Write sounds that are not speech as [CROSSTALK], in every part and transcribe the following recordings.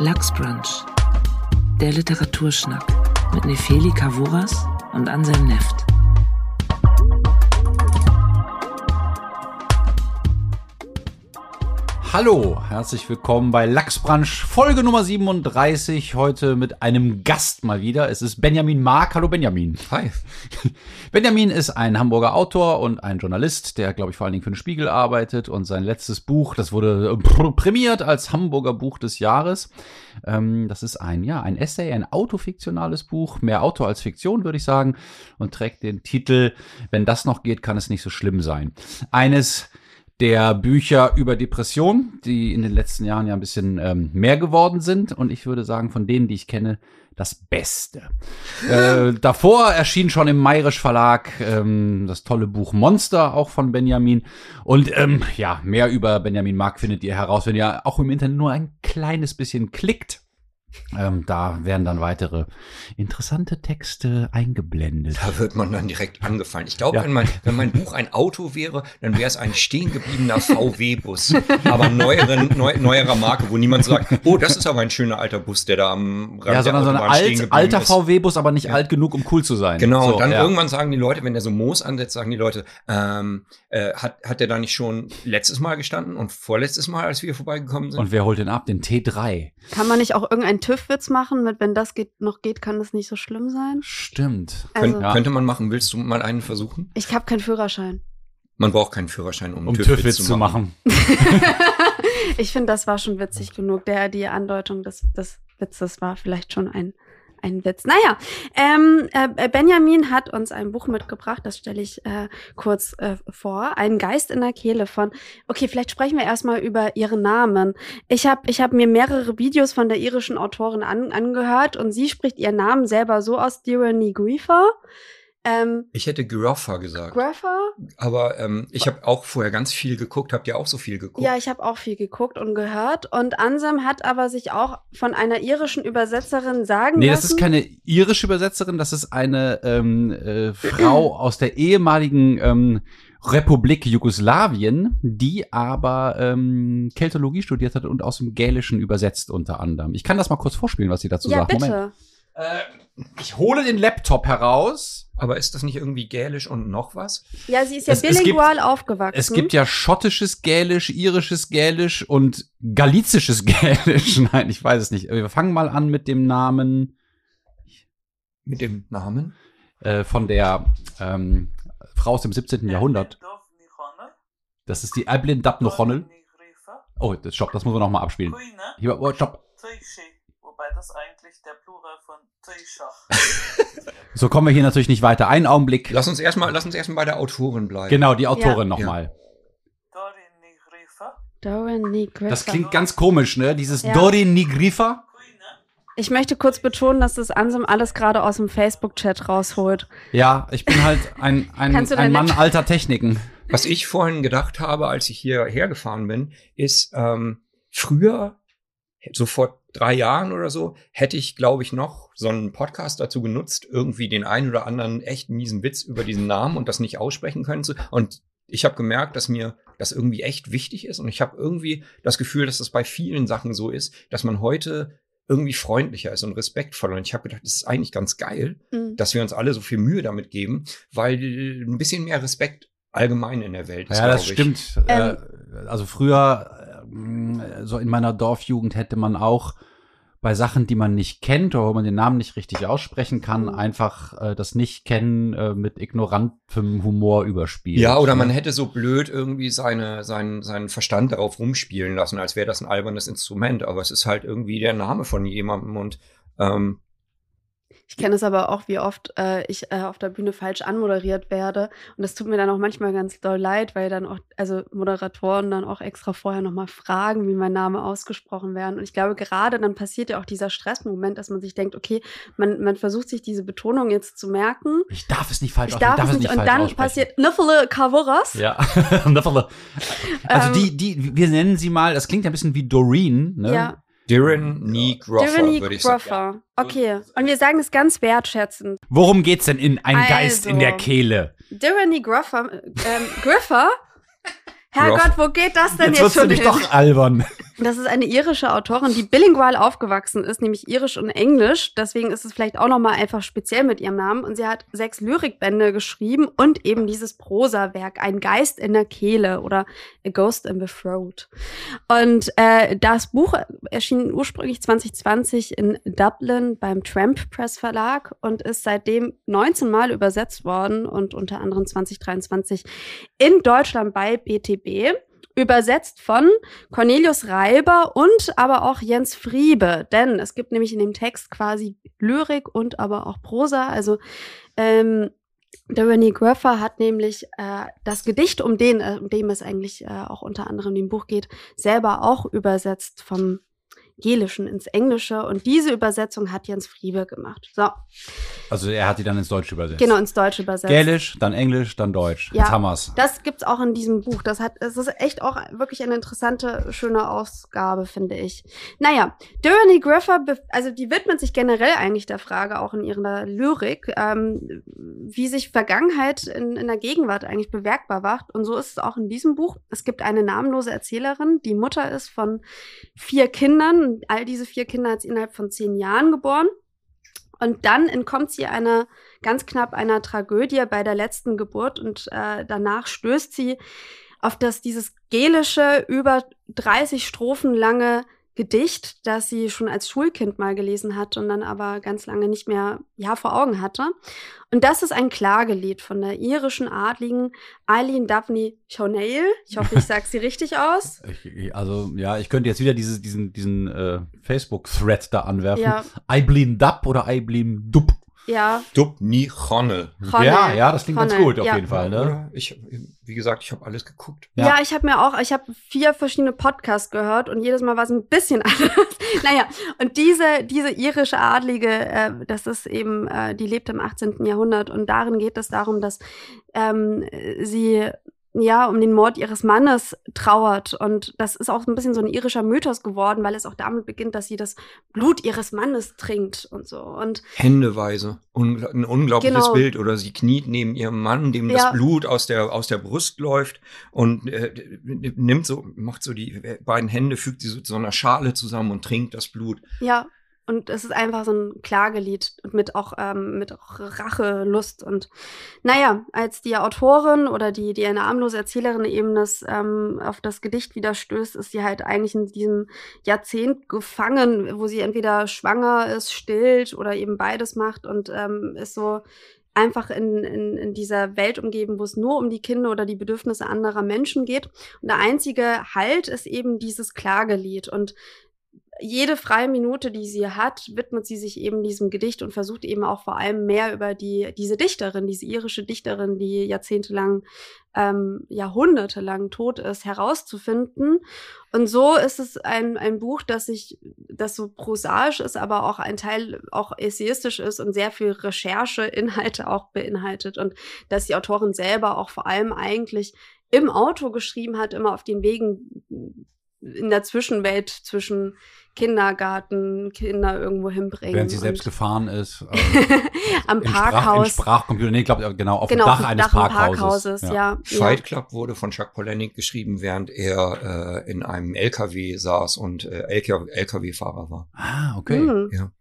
Lachsbrunch. Der Literaturschnack mit Nefeli Kavuras und Anselm Neft. Hallo, herzlich willkommen bei Lachsbranch Folge Nummer 37. Heute mit einem Gast mal wieder. Es ist Benjamin Mark. Hallo Benjamin. Hi. [LAUGHS] Benjamin ist ein Hamburger Autor und ein Journalist, der, glaube ich, vor allen Dingen für den Spiegel arbeitet. Und sein letztes Buch, das wurde äh, prämiert als Hamburger Buch des Jahres. Ähm, das ist ein, ja, ein Essay, ein autofiktionales Buch. Mehr Autor als Fiktion, würde ich sagen. Und trägt den Titel, wenn das noch geht, kann es nicht so schlimm sein. Eines der Bücher über Depression, die in den letzten Jahren ja ein bisschen ähm, mehr geworden sind. Und ich würde sagen, von denen, die ich kenne, das Beste. [LAUGHS] äh, davor erschien schon im Mayrisch Verlag ähm, das tolle Buch Monster, auch von Benjamin. Und ähm, ja, mehr über Benjamin Mark findet ihr heraus, wenn ihr auch im Internet nur ein kleines bisschen klickt. Ähm, da werden dann weitere interessante Texte eingeblendet. Da wird man dann direkt angefallen. Ich glaube, Ja. wenn, mein, wenn mein Buch ein Auto wäre, dann wäre es ein stehen gebliebener VW-Bus. Aber neueren, neu, neuerer Marke, wo niemand sagt, oh, das ist aber ein schöner alter Bus, der da am Rand Ja, sondern so ein alt, alter. VW-Bus, aber nicht alt genug, um cool zu sein. Genau, so, und dann ja. irgendwann sagen die Leute, wenn der so Moos ansetzt, sagen die Leute, ähm, äh, hat, hat der da nicht schon letztes Mal gestanden und vorletztes Mal, als wir vorbeigekommen sind? Und wer holt den ab? Den T3. Kann man nicht auch irgendeinen TÜV-Witz machen mit, wenn das geht, noch geht, kann das nicht so schlimm sein? Stimmt. Also, Könnt, Ja. Könnte man machen. Willst du mal einen versuchen? ich habe keinen Führerschein. Man braucht keinen Führerschein, um, Um TÜV-Witz TÜV-Witz zu machen. [LAUGHS] ich finde, das war schon witzig genug. Der, die Andeutung des, des Witzes war vielleicht schon ein, ein Witz. Naja, ähm, äh, Benjamin hat uns ein Buch mitgebracht, das stelle ich äh, kurz äh, vor. Ein Geist in der Kehle von. Okay, vielleicht sprechen wir erstmal über ihren Namen. Ich habe ich hab mir mehrere Videos von der irischen Autorin an, angehört und sie spricht ihren Namen selber so aus, Dirani Griefer. Ähm, Ich hätte Groffa gesagt. Graffer? Aber ähm, ich habe auch vorher ganz viel geguckt. Habt ihr auch so viel geguckt? Ja, ich habe auch viel geguckt und gehört. Und Ansam hat aber sich auch von einer irischen Übersetzerin sagen Nee, lassen. das ist keine irische Übersetzerin, das ist eine ähm, äh, Frau [CLEARS THROAT] aus der ehemaligen ähm, Republik Jugoslawien, die aber ähm, Keltologie studiert hat und aus dem Gälischen übersetzt unter anderem. Ich kann das mal kurz vorspielen, was sie dazu ja, sagt. bitte. Moment. Ich hole den Laptop heraus. Aber ist das nicht irgendwie gälisch und noch was? Ja, sie ist ja Es- es bilingual aufgewachsen. Es gibt ja schottisches Gälisch, irisches Gälisch und galizisches [LAUGHS] Gälisch. Nein, ich weiß es nicht. Wir fangen mal an mit dem Namen Mit dem Namen? äh, von der ähm, Frau aus dem 17. Jahrhundert. Das ist die Eblin Dabnochonnel. Oh, das, stopp, das muss man nochmal abspielen. Hier, oh, stopp. Wobei das eigentlich der Plural von Teichach. [LAUGHS] So kommen wir hier natürlich nicht weiter. Einen Augenblick. Lass uns erstmal, lass uns erstmal bei der Autorin bleiben. Genau, die Autorin Ja. nochmal. Dorin Nigrifa. Das klingt ganz komisch, ne? Dieses Ja. Dorin Nigrifa. Ich möchte kurz betonen, dass das Ansam alles gerade aus dem Facebook-Chat rausholt. Ja, ich bin halt ein, ein, ein Mann alter Techniken. Was ich vorhin gedacht habe, als ich hierher gefahren bin, ist, ähm, früher, so vor drei Jahren oder so, hätte ich, glaube ich, noch so einen Podcast dazu genutzt, irgendwie den einen oder anderen echt miesen Witz über diesen Namen und das nicht aussprechen können zu. Und ich habe gemerkt, dass mir das irgendwie echt wichtig ist. Und ich habe irgendwie das Gefühl, dass das bei vielen Sachen so ist, dass man heute irgendwie freundlicher ist und respektvoller. Und ich habe gedacht, das ist eigentlich ganz geil, Mhm. dass wir uns alle so viel Mühe damit geben, weil ein bisschen mehr Respekt allgemein in der Welt ist. Ja, das ich. stimmt. Ähm, äh, also früher, äh, so in meiner Dorfjugend hätte man auch bei Sachen, die man nicht kennt oder wo man den Namen nicht richtig aussprechen kann, Mhm. einfach äh, das Nicht-Kennen äh, mit ignorantem Humor überspielt. Ja, oder man ne? hätte so blöd irgendwie seine, seinen, seinen Verstand darauf rumspielen lassen, als wäre das ein albernes Instrument. Aber es ist halt irgendwie der Name von jemandem und ähm, Ich kenne es aber auch, wie oft äh, ich äh, auf der Bühne falsch anmoderiert werde. Und das tut mir dann auch manchmal ganz doll leid, weil dann auch, also Moderatoren dann auch extra vorher nochmal fragen, wie mein Name ausgesprochen werden. Und ich glaube, gerade dann passiert ja auch dieser Stressmoment, dass man sich denkt, okay, man, man versucht sich diese Betonung jetzt zu merken. Ich darf es nicht falsch Ich aussprechen, darf es nicht. Und dann passiert Nifele Kavoras. Ja. [LAUGHS] also Ähm, die, die, wir nennen sie mal, das klingt ja ein bisschen wie Doreen, ne? Ja, Diran Nee Groffer, würde ich sagen. Groffer. Okay. Und wir sagen es ganz wertschätzend. Worum geht's denn in Ein Also. Geist in der Kehle? Dirty Groffer, ähm, Griffer? [LAUGHS] Herrgott, wo geht das denn Jetzt jetzt, schon dich hin? doch albern. Das ist eine irische Autorin, die bilingual aufgewachsen ist, nämlich irisch und englisch. Deswegen ist es vielleicht auch nochmal einfach speziell mit ihrem Namen. Und sie hat sechs Lyrikbände geschrieben und eben dieses Prosawerk, Ein Geist in der Kehle oder A Ghost in the Throat. Und äh, das Buch erschien ursprünglich 2020 in Dublin beim Tramp Press Verlag und ist seitdem 19 Mal übersetzt worden und unter anderem 2023 in Deutschland bei BTB übersetzt von Cornelius Reiber und aber auch Jens Friebe. Denn es gibt nämlich in dem Text quasi Lyrik und aber auch Prosa. Also ähm, der Rennie Gruffer hat nämlich äh, das Gedicht, um, den, äh, um dem es eigentlich äh, auch unter anderem im Buch geht, selber auch übersetzt vom Gelischen ins Englische und diese Übersetzung hat Jens Friebe gemacht. So. Also er hat die dann ins Deutsche übersetzt. Genau, ins Deutsche übersetzt. Gälisch, dann Englisch, dann Deutsch. Ja, Jetzt haben wir's. Das gibt's auch in diesem Buch. Das hat, es ist echt auch wirklich eine interessante, schöne Ausgabe, finde ich. Naja, Durrani Griffer, also die widmet sich generell eigentlich der Frage, auch in ihrer Lyrik, ähm, wie sich Vergangenheit in, in der Gegenwart eigentlich bewerkbar macht. Und so ist es auch in diesem Buch. Es gibt eine namenlose Erzählerin, die Mutter ist von vier Kindern all diese vier Kinder hat sie innerhalb von zehn Jahren geboren. Und dann entkommt sie einer ganz knapp einer Tragödie bei der letzten Geburt und äh, danach stößt sie auf das dieses gelische über 30 Strophen lange Gedicht, das sie schon als Schulkind mal gelesen hat und dann aber ganz lange nicht mehr ja vor Augen hatte. Und das ist ein Klagelied von der irischen Adligen Eileen Daphne Chonail. Ich hoffe, ich sage sie richtig aus. [LAUGHS] Ich, also ja, ich könnte jetzt wieder diese, diesen, diesen äh, Facebook-Thread da anwerfen. Ja. Eiblin Dab oder Eiblin Dub. Ja, Dub nie Chonne. Ja, ja, das klingt ganz Chonne, gut auf ja. jeden Fall. Ne? Ich, wie gesagt, ich habe alles geguckt. Ja. Ja, ich habe mir auch, ich habe vier verschiedene Podcasts gehört und jedes Mal war es ein bisschen [LAUGHS] anders. naja, und diese, diese irische Adlige, äh, das ist eben, äh, die lebt im 18. Jahrhundert und darin geht es darum, dass ähm, sie ja um den Mord ihres Mannes trauert und das ist auch ein bisschen so ein irischer Mythos geworden, weil es auch damit beginnt, dass sie das Blut ihres Mannes trinkt und so und Händeweise. Ungl ein unglaubliches Genau. Bild. Oder sie kniet neben ihrem Mann, dem Ja. das Blut aus der, aus der Brust läuft und äh, nimmt so, macht so die beiden Hände, fügt sie so zu so einer Schale zusammen und trinkt das Blut. Ja, und es ist einfach so ein Klagelied mit auch ähm, mit auch Rachelust und naja, als die Autorin oder die die eine armlose Erzählerin eben das ähm, auf das Gedicht wieder stößt, ist sie halt eigentlich in diesem Jahrzehnt gefangen, wo sie entweder schwanger ist, stillt oder eben beides macht und ähm, ist so einfach in, in, in dieser Welt umgeben, wo es nur um die Kinder oder die Bedürfnisse anderer Menschen geht. Und der einzige Halt ist eben dieses Klagelied. Und jede freie Minute, die sie hat, widmet sie sich eben diesem Gedicht und versucht eben auch vor allem mehr über die, diese Dichterin, diese irische Dichterin, die jahrzehntelang, ähm, jahrhundertelang tot ist, herauszufinden. Und so ist es ein, ein Buch, das sich, das so prosaisch ist, aber auch ein Teil auch essayistisch ist und sehr viel Rechercheinhalte auch beinhaltet und dass die Autorin selber auch vor allem eigentlich im Auto geschrieben hat, immer auf den Wegen in der Zwischenwelt zwischen Kindergarten, Kinder irgendwo hinbringen. Während sie selbst gefahren ist. [LAUGHS] äh, am im Sprach, Im Parkhaus. Sprachcomputer, nee, ich glaube, genau, auf genau, dem auf Dach dem eines Dach Parkhauses. Parkhauses, ja. ja. Fight Club wurde von Chuck Palahniuk geschrieben, während er äh, in einem LKW saß und äh, LKW-Fahrer war. Ah, okay. Hm. Ja.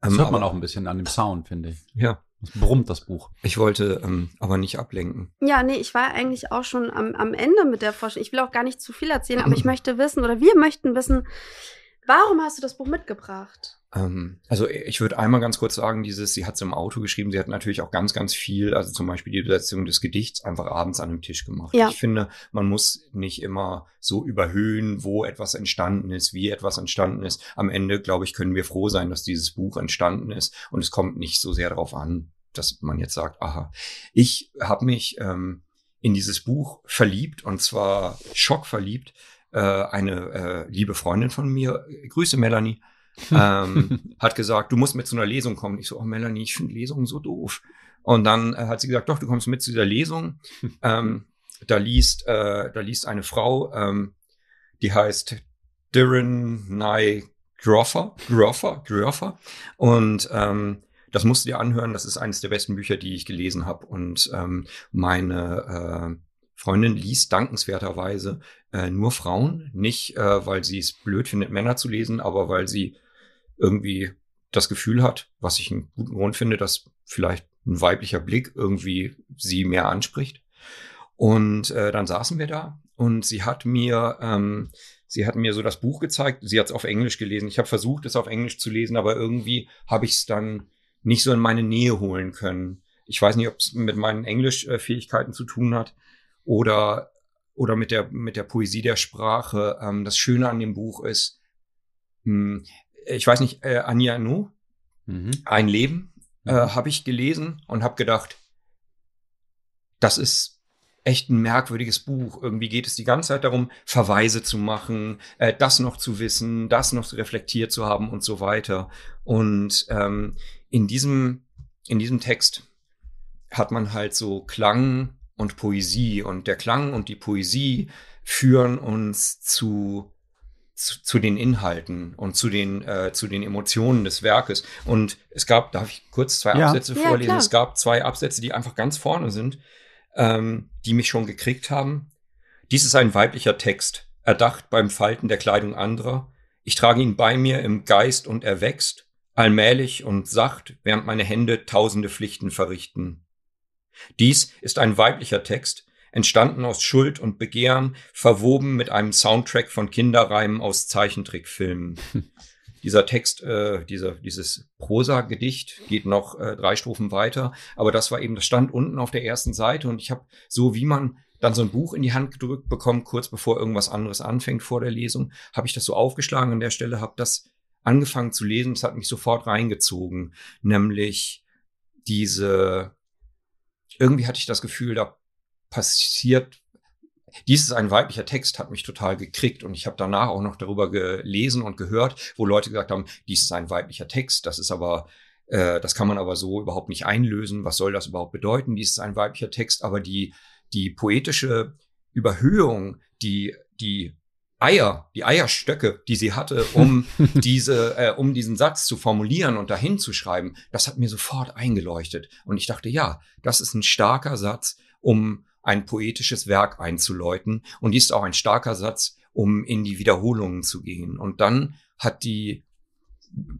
Das Ähm, hört man aber- auch ein bisschen an dem Sound, finde ich. Ja, Das brummt das Buch. ich wollte ähm, aber nicht ablenken. Ja, nee, ich war eigentlich auch schon am, am Ende mit der Forschung. Ich will auch gar nicht zu viel erzählen, aber ich [CLEARS THROAT] möchte wissen, oder wir möchten wissen, warum hast du das Buch mitgebracht? Ähm, also ich würde einmal ganz kurz sagen, dieses, sie hat es im Auto geschrieben, sie hat natürlich auch ganz, ganz viel, also zum Beispiel die Übersetzung des Gedichts einfach abends an dem Tisch gemacht. Ja. Ich finde, man muss nicht immer so überhöhen, wo etwas entstanden ist, wie etwas entstanden ist. Am Ende, glaube ich, können wir froh sein, dass dieses Buch entstanden ist und es kommt nicht so sehr darauf an, dass man jetzt sagt, aha, ich habe mich ähm, in dieses Buch verliebt und zwar schockverliebt. Äh, eine äh, liebe Freundin von mir, äh, Grüße Melanie, ähm, hat gesagt, du musst mit zu einer Lesung kommen. Ich so, oh Melanie, ich finde Lesungen so doof. Und dann äh, hat sie gesagt, doch, du kommst mit zu dieser Lesung. ähm, da liest, äh, da liest eine Frau, ähm, die heißt Darren Nye Groffer, Groffer, Groffer. Und ähm, das musst du dir anhören. Das ist eines der besten Bücher, die ich gelesen habe. Und ähm, meine äh, Freundin liest dankenswerterweise äh, nur Frauen, nicht äh, weil sie es blöd findet, Männer zu lesen, aber weil sie irgendwie das Gefühl hat, was ich einen guten Grund finde, dass vielleicht ein weiblicher Blick irgendwie sie mehr anspricht. Und äh, dann saßen wir da und sie hat mir, ähm, sie hat mir so das Buch gezeigt. Sie hat es auf Englisch gelesen. Ich habe versucht, es auf Englisch zu lesen, aber irgendwie habe ich es dann nicht so in meine Nähe holen können. Ich weiß nicht, ob es mit meinen Englischfähigkeiten zu tun hat oder oder mit der mit der Poesie der Sprache. Ähm, das Schöne an dem Buch ist, hm, ich weiß nicht, äh, Anja Nu, mhm. Ein Leben, äh, mhm. habe ich gelesen und habe gedacht, das ist echt ein merkwürdiges Buch. Irgendwie geht es die ganze Zeit darum, Verweise zu machen, äh, das noch zu wissen, das noch reflektiert zu haben und so weiter. Und ähm, in diesem in diesem Text hat man halt so Klang und Poesie und der Klang und die Poesie führen uns zu zu, zu den Inhalten und zu den, äh, zu den Emotionen des Werkes. Und es gab, darf ich kurz zwei ja. Absätze vorlesen? Klar. Es gab zwei Absätze, die einfach ganz vorne sind, ähm, die mich schon gekriegt haben. Dies ist ein weiblicher Text, erdacht beim Falten der Kleidung anderer. Ich trage ihn bei mir im Geist und er wächst, allmählich und sacht, während meine Hände tausende Pflichten verrichten. Dies ist ein weiblicher Text, entstanden aus Schuld und Begehren, verwoben mit einem Soundtrack von Kinderreimen aus Zeichentrickfilmen. [LAUGHS] Dieser Text, äh, dieser, dieses Prosa-Gedicht geht noch äh, drei Strophen weiter, aber das war eben, das stand unten auf der ersten Seite und ich habe so, wie man dann so ein Buch in die Hand gedrückt bekommt, kurz bevor irgendwas anderes anfängt vor der Lesung, habe ich das so aufgeschlagen an der Stelle, habe das angefangen zu lesen, es hat mich sofort reingezogen, nämlich diese, irgendwie hatte ich das Gefühl, da passiert. Dies ist ein weiblicher Text, hat mich total gekriegt und ich habe danach auch noch darüber gelesen und gehört, wo Leute gesagt haben, dies ist ein weiblicher Text, das ist aber, äh, das kann man aber so überhaupt nicht einlösen. Was soll das überhaupt bedeuten? Dies ist ein weiblicher Text, aber die die poetische Überhöhung, die die Eier, die Eierstöcke, die sie hatte, um [LAUGHS] diese, äh, um diesen Satz zu formulieren und dahin zu schreiben, das hat mir sofort eingeleuchtet. Und ich dachte, ja, das ist ein starker Satz, um ein poetisches Werk einzuläuten. Und dies ist auch ein starker Satz, um in die Wiederholungen zu gehen. Und dann hat die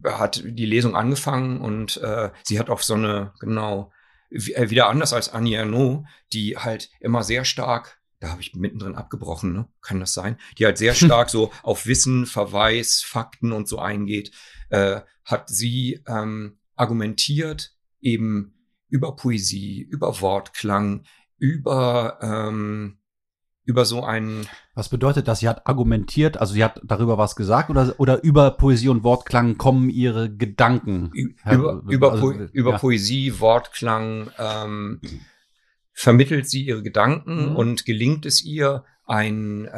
hat die Lesung angefangen und äh, sie hat auf so eine genau äh, wieder anders als Annie Ernaux, die halt immer sehr stark da habe ich mittendrin abgebrochen, ne? Kann das sein? Die halt sehr [LAUGHS] stark so auf Wissen, Verweis, Fakten und so eingeht, äh, hat sie ähm, argumentiert eben über Poesie, über Wortklang, über, ähm, über so einen. Was bedeutet das? Sie hat argumentiert, also sie hat darüber was gesagt oder, oder über Poesie und Wortklang kommen ihre Gedanken? Über, über, also, po über ja. Poesie, Wortklang ähm, vermittelt sie ihre Gedanken mhm. und gelingt es ihr, ein, äh,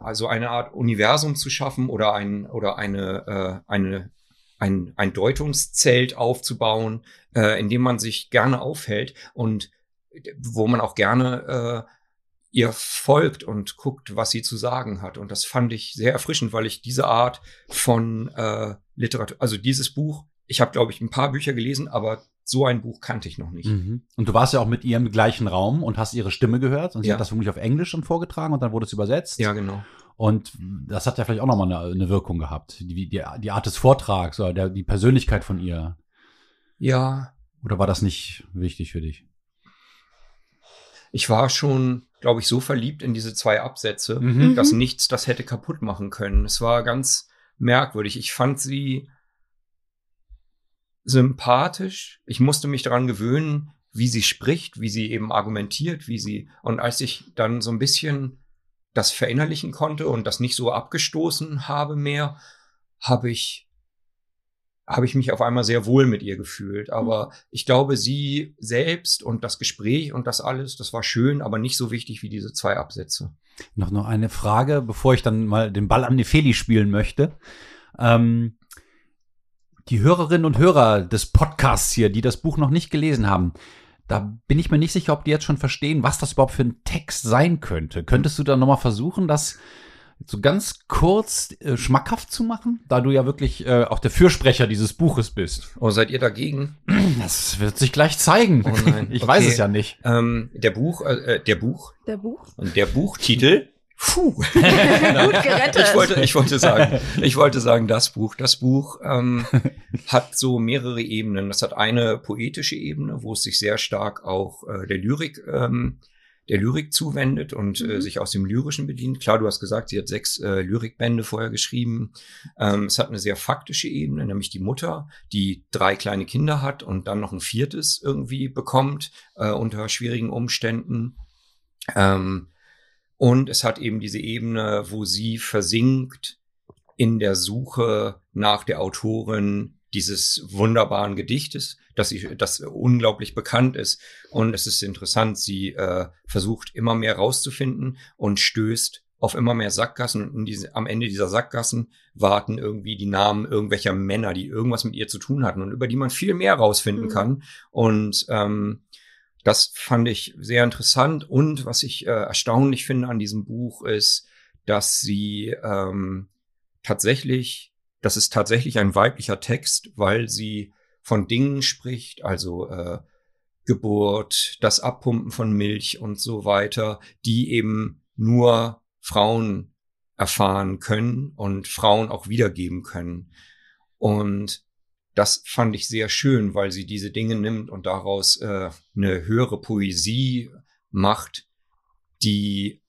also eine Art Universum zu schaffen oder ein, oder eine, äh, eine ein, ein Deutungszelt aufzubauen, äh, in dem man sich gerne aufhält und wo man auch gerne äh, ihr folgt und guckt, was sie zu sagen hat. Und das fand ich sehr erfrischend, weil ich diese Art von äh, Literatur, also dieses Buch, ich habe, glaube ich, ein paar Bücher gelesen, aber so ein Buch kannte ich noch nicht. Mhm. Und du warst ja auch mit ihr im gleichen Raum und hast ihre Stimme gehört und sie ja. hat das vermutlich auf Englisch schon vorgetragen und dann wurde es übersetzt. Ja, genau. Und das hat ja vielleicht auch nochmal eine, eine Wirkung gehabt. Die, die, die Art des Vortrags oder der, die Persönlichkeit von ihr. Ja. Oder war das nicht wichtig für dich? Ich war schon, glaube ich, so verliebt in diese zwei Absätze, mhm. dass mhm. nichts das hätte kaputt machen können. Es war ganz merkwürdig. Ich fand sie sympathisch. Ich musste mich daran gewöhnen, wie sie spricht, wie sie eben argumentiert, wie sie, und als ich dann so ein bisschen das verinnerlichen konnte und das nicht so abgestoßen habe mehr, habe ich habe ich mich auf einmal sehr wohl mit ihr gefühlt. Aber mhm. ich glaube, sie selbst und das Gespräch und das alles, das war schön, aber nicht so wichtig wie diese zwei Absätze. Noch noch eine Frage, bevor ich dann mal den Ball an Nefeli spielen möchte. Ähm, die Hörerinnen und Hörer des Podcasts hier, die das Buch noch nicht gelesen haben, da bin ich mir nicht sicher, ob die jetzt schon verstehen, was das überhaupt für ein Text sein könnte. Könntest du da nochmal versuchen, das so ganz kurz äh, schmackhaft zu machen, da du ja wirklich äh, auch der Fürsprecher dieses Buches bist. Oh, seid ihr dagegen? Das wird sich gleich zeigen. Oh nein, [LAUGHS] Ich okay. weiß es ja nicht. Ähm, der Buch, äh, der Buch Der Buch. und der Buchtitel. Puh. [LAUGHS] Gut gerettet. Ich wollte, ich wollte sagen, ich wollte sagen, das Buch. Das Buch ähm, hat so mehrere Ebenen. Das hat eine poetische Ebene, wo es sich sehr stark auch äh, der Lyrik, ähm, der Lyrik zuwendet und äh, Mhm. sich aus dem Lyrischen bedient. Klar, du hast gesagt, sie hat sechs äh, Lyrikbände vorher geschrieben. Ähm, es hat eine sehr faktische Ebene, nämlich die Mutter, die drei kleine Kinder hat und dann noch ein viertes irgendwie bekommt äh, unter schwierigen Umständen. Ähm, und es hat eben diese Ebene, wo sie versinkt in der Suche nach der Autorin dieses wunderbaren Gedichtes, das, sie, das unglaublich bekannt ist. Und es ist interessant, sie äh, versucht immer mehr rauszufinden und stößt auf immer mehr Sackgassen. Und in diese, am Ende dieser Sackgassen warten irgendwie die Namen irgendwelcher Männer, die irgendwas mit ihr zu tun hatten und über die man viel mehr rausfinden Mhm. kann. Und ähm, das fand ich sehr interessant. Und was ich äh, erstaunlich finde an diesem Buch ist, dass sie ähm, tatsächlich, das ist tatsächlich ein weiblicher Text, weil sie von Dingen spricht, also äh, Geburt, das Abpumpen von Milch und so weiter, die eben nur Frauen erfahren können und Frauen auch wiedergeben können. Und das fand ich sehr schön, weil sie diese Dinge nimmt und daraus äh, eine höhere Poesie macht, die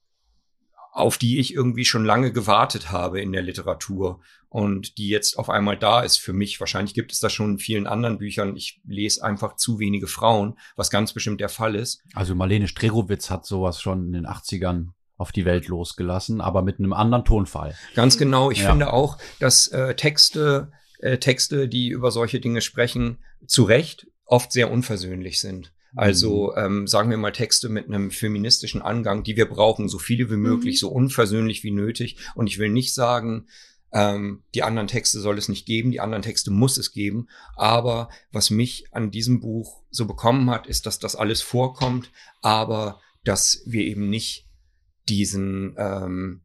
auf die ich irgendwie schon lange gewartet habe in der Literatur und die jetzt auf einmal da ist für mich. Wahrscheinlich gibt es das schon in vielen anderen Büchern. Ich lese einfach zu wenige Frauen, was ganz bestimmt der Fall ist. Also Marlene Strerowitz hat sowas schon in den 80ern auf die Welt losgelassen, aber mit einem anderen Tonfall. Ganz genau. Ich Ja. finde auch, dass äh, Texte, äh, Texte, die über solche Dinge sprechen, zu Recht oft sehr unversöhnlich sind. Also ähm, sagen wir mal Texte mit einem feministischen Angang, die wir brauchen, so viele wie möglich, Mhm. so unversöhnlich wie nötig. Und ich will nicht sagen, ähm, die anderen Texte soll es nicht geben, die anderen Texte muss es geben. Aber was mich an diesem Buch so bekommen hat, ist, dass das alles vorkommt, aber dass wir eben nicht diesen, ähm,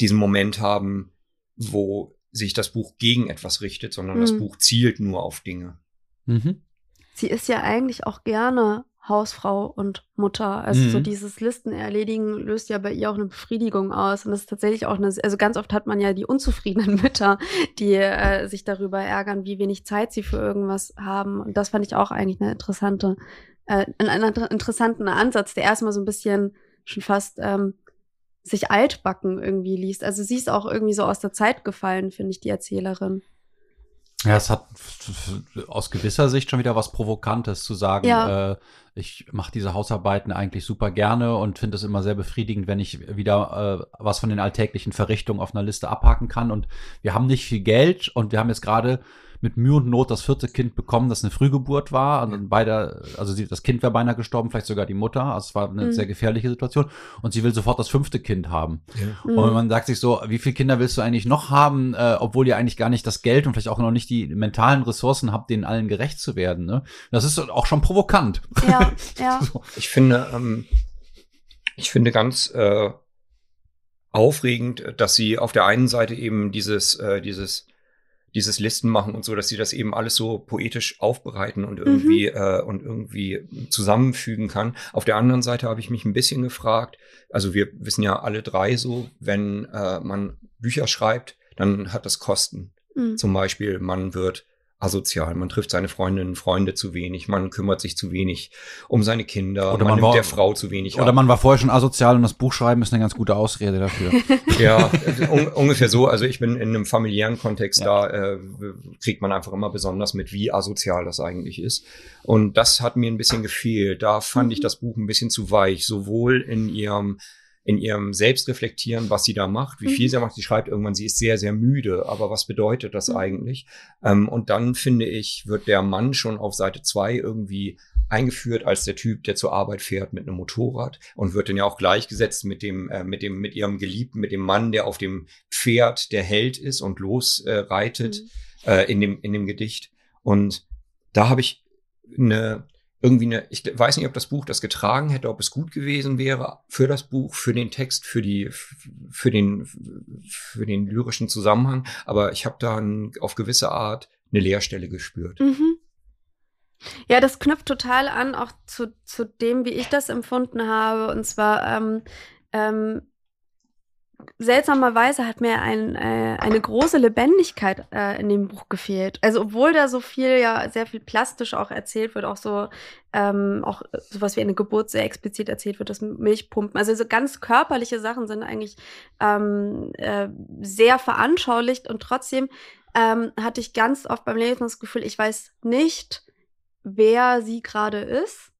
diesen Moment haben, wo sich das Buch gegen etwas richtet, sondern das Mhm. Buch zielt nur auf Dinge. Mhm. Sie ist ja eigentlich auch gerne Hausfrau und Mutter. Also Mhm. so dieses Listen erledigen löst ja bei ihr auch eine Befriedigung aus. Und das ist tatsächlich auch eine, also ganz oft hat man ja die unzufriedenen [LAUGHS] Mütter, die äh, sich darüber ärgern, wie wenig Zeit sie für irgendwas haben. Und das fand ich auch eigentlich eine interessante, äh, einen, einen interessanten Ansatz, der erstmal so ein bisschen schon fast ähm, sich altbacken irgendwie liest. Also sie ist auch irgendwie so aus der Zeit gefallen, finde ich, die Erzählerin. Ja, es hat aus gewisser Sicht schon wieder was Provokantes zu sagen. Ja. Äh, ich mache diese Hausarbeiten eigentlich super gerne und finde es immer sehr befriedigend, wenn ich wieder äh, was von den alltäglichen Verrichtungen auf einer Liste abhaken kann. Und wir haben nicht viel Geld und wir haben jetzt gerade mit Mühe und Not das vierte Kind bekommen, das eine Frühgeburt war. Und beide, also sie, das Kind wäre beinahe gestorben, vielleicht sogar die Mutter. Also es war eine Mhm. sehr gefährliche Situation. Und sie will sofort das fünfte Kind haben. Mhm. Und man sagt sich so, wie viele Kinder willst du eigentlich noch haben, äh, obwohl ihr eigentlich gar nicht das Geld und vielleicht auch noch nicht die mentalen Ressourcen habt, denen allen gerecht zu werden. Ne? Das ist auch schon provokant. Ja, [LAUGHS] ja. So. Ich finde, ähm, ich finde ganz äh, aufregend, dass sie auf der einen Seite eben dieses, äh, dieses, dieses Listen machen und so, dass sie das eben alles so poetisch aufbereiten und irgendwie äh, und irgendwie zusammenfügen kann. Auf der anderen Seite habe ich mich ein bisschen gefragt, also wir wissen ja alle drei so, wenn äh, man Bücher schreibt, dann hat das Kosten. Mhm. Zum Beispiel, man wird asozial, man trifft seine Freundinnen und Freunde zu wenig, man kümmert sich zu wenig um seine Kinder, Oder man, man nimmt war- der Frau zu wenig Oder ab. man war vorher schon asozial und das Buch schreiben ist eine ganz gute Ausrede dafür. [LAUGHS] Ja, un ungefähr so. Also ich bin in einem familiären Kontext, Ja. da äh, kriegt man einfach immer besonders mit, wie asozial das eigentlich ist. Und das hat mir ein bisschen gefehlt. Da fand ich Mhm. das Buch ein bisschen zu weich, sowohl in ihrem in ihrem Selbstreflektieren, was sie da macht, wie viel Mhm. sie macht. Sie schreibt irgendwann, sie ist sehr, sehr müde. Aber was bedeutet das Mhm. eigentlich? Ähm, und dann finde ich, wird der Mann schon auf Seite zwei irgendwie eingeführt als der Typ, der zur Arbeit fährt mit einem Motorrad und wird dann ja auch gleichgesetzt mit dem, äh, mit dem, mit ihrem Geliebten, mit dem Mann, der auf dem Pferd der Held ist und los äh, Mhm. äh, in dem, in dem Gedicht. Und da habe ich eine, irgendwie eine, ich weiß nicht, ob das Buch das getragen hätte, ob es gut gewesen wäre für das Buch, für den Text, für die, für den, für den lyrischen Zusammenhang, aber ich habe da ein, auf gewisse Art eine Leerstelle gespürt. Mhm. Ja, das knüpft total an, auch zu, zu dem, wie ich das empfunden habe. Und zwar, ähm, ähm, seltsamerweise hat mir ein, äh, eine große Lebendigkeit äh, in dem Buch gefehlt. Also obwohl da so viel, ja, sehr viel plastisch auch erzählt wird, auch so, ähm, auch sowas wie eine Geburt sehr explizit erzählt wird, das Milchpumpen. Also so ganz körperliche Sachen sind eigentlich ähm, äh, sehr veranschaulicht und trotzdem ähm, hatte ich ganz oft beim Lesen das Gefühl, ich weiß nicht, wer sie gerade ist.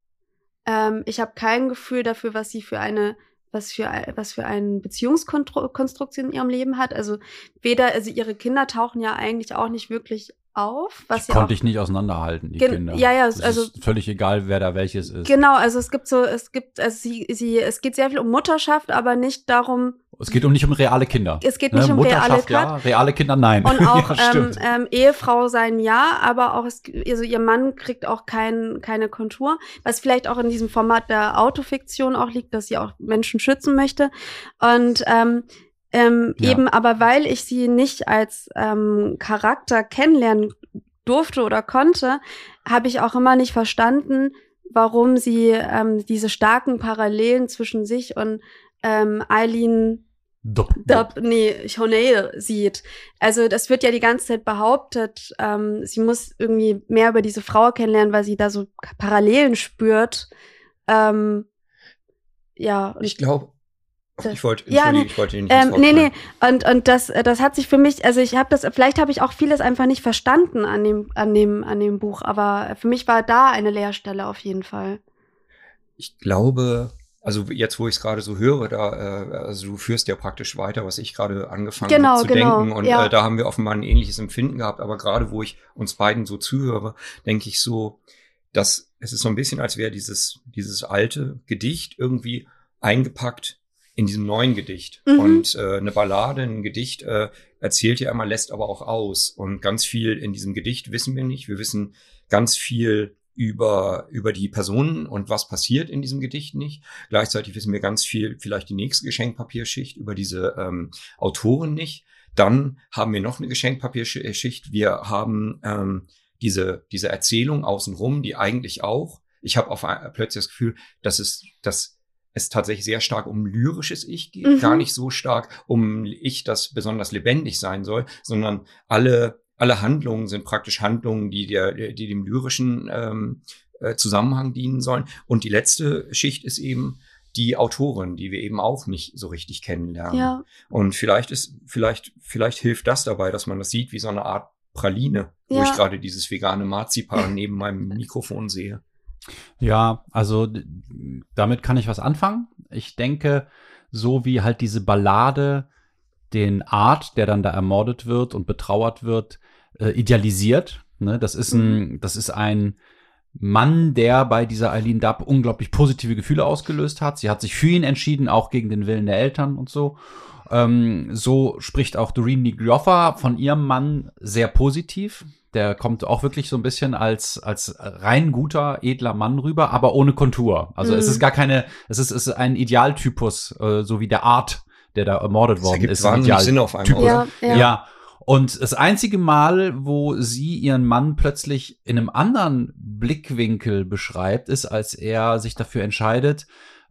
Ähm, ich habe kein Gefühl dafür, was sie für eine was für, was für eine Beziehungskonstruktion in ihrem Leben hat. Also weder, also ihre Kinder tauchen ja eigentlich auch nicht wirklich auf. Was ja konnte ich nicht auseinanderhalten, die Kinder. Ja, ja, das also ist völlig egal, wer da welches ist. Genau, also es gibt so, es gibt, also sie, sie, es geht sehr viel um Mutterschaft, aber nicht darum. Es geht um nicht um reale Kinder. Es geht nicht ne? um reale Mutterschaft, ja, reale Kinder nein. Und auch [LAUGHS] ja, ähm, ähm, Ehefrau sein ja, aber auch es, also ihr Mann kriegt auch kein, keine Kontur, was vielleicht auch in diesem Format der Autofiktion auch liegt, dass sie auch Menschen schützen möchte. Und ähm, ähm, Ja. Eben aber, weil ich sie nicht als ähm, Charakter kennenlernen durfte oder konnte, habe ich auch immer nicht verstanden, warum sie ähm, diese starken Parallelen zwischen sich und ähm, Eileen Dup. Dub, nee, Honey sieht. Also das wird ja die ganze Zeit behauptet, ähm, sie muss irgendwie mehr über diese Frau kennenlernen, weil sie da so Parallelen spürt. Ähm, ja, und Ich glaube, ich wollte, Ja, nee, ich wollte dir nicht ähm, nee, nee, und, und das, das hat sich für mich, also ich habe das, vielleicht habe ich auch vieles einfach nicht verstanden an dem, an dem, an dem Buch, aber für mich war da eine Leerstelle auf jeden Fall. Ich glaube, also jetzt, wo ich es gerade so höre, da, äh, also du führst ja praktisch weiter, was ich gerade angefangen Genau, habe zu genau, denken. Und ja. äh, da haben wir offenbar ein ähnliches Empfinden gehabt. Aber gerade wo ich uns beiden so zuhöre, denke ich so, dass es ist so ein bisschen, als wäre dieses, dieses alte Gedicht irgendwie eingepackt in diesem neuen Gedicht. Mhm. Und äh, eine Ballade, ein Gedicht äh, erzählt ja immer, lässt aber auch aus. Und ganz viel in diesem Gedicht wissen wir nicht. Wir wissen ganz viel über, über die Personen und was passiert in diesem Gedicht nicht. Gleichzeitig wissen wir ganz viel, vielleicht die nächste Geschenkpapierschicht über diese ähm, Autoren nicht. Dann haben wir noch eine Geschenkpapierschicht. Wir haben ähm, diese, diese Erzählung außenrum, die eigentlich auch. Ich habe auf ein- plötzlich das Gefühl, dass es, dass es tatsächlich sehr stark um lyrisches Ich geht, Mhm. gar nicht so stark um Ich, das besonders lebendig sein soll, sondern alle, alle Handlungen sind praktisch Handlungen, die der, die dem lyrischen ähm, äh, Zusammenhang dienen sollen. Und die letzte Schicht ist eben die Autorin, die wir eben auch nicht so richtig kennenlernen. Ja, Und vielleicht ist, vielleicht, vielleicht hilft das dabei, dass man das sieht wie so eine Art Praline, wo Ja. ich gerade dieses vegane Marzipan [LAUGHS] neben meinem Mikrofon sehe. Ja, also damit kann ich was anfangen. Ich denke, so wie halt diese Ballade den Art, der dann da ermordet wird und betrauert wird, äh, idealisiert. Ne? Das ist ein, das ist ein Mann, der bei dieser Eileen Dubb unglaublich positive Gefühle ausgelöst hat. Sie hat sich für ihn entschieden, auch gegen den Willen der Eltern und so. Ähm, so spricht auch Doreen Nigroffa von ihrem Mann sehr positiv. Der kommt auch wirklich so ein bisschen als, als rein guter, edler Mann rüber, aber ohne Kontur. Also es Mhm. ist gar keine, es ist, es ist ein Idealtypus, äh, so wie der Art, der da ermordet Das worden ergibt ist. wahnsinnig Sinn auf einmal, ja, Ja. ja. Und das einzige Mal, wo sie ihren Mann plötzlich in einem anderen Blickwinkel beschreibt, ist, als er sich dafür entscheidet,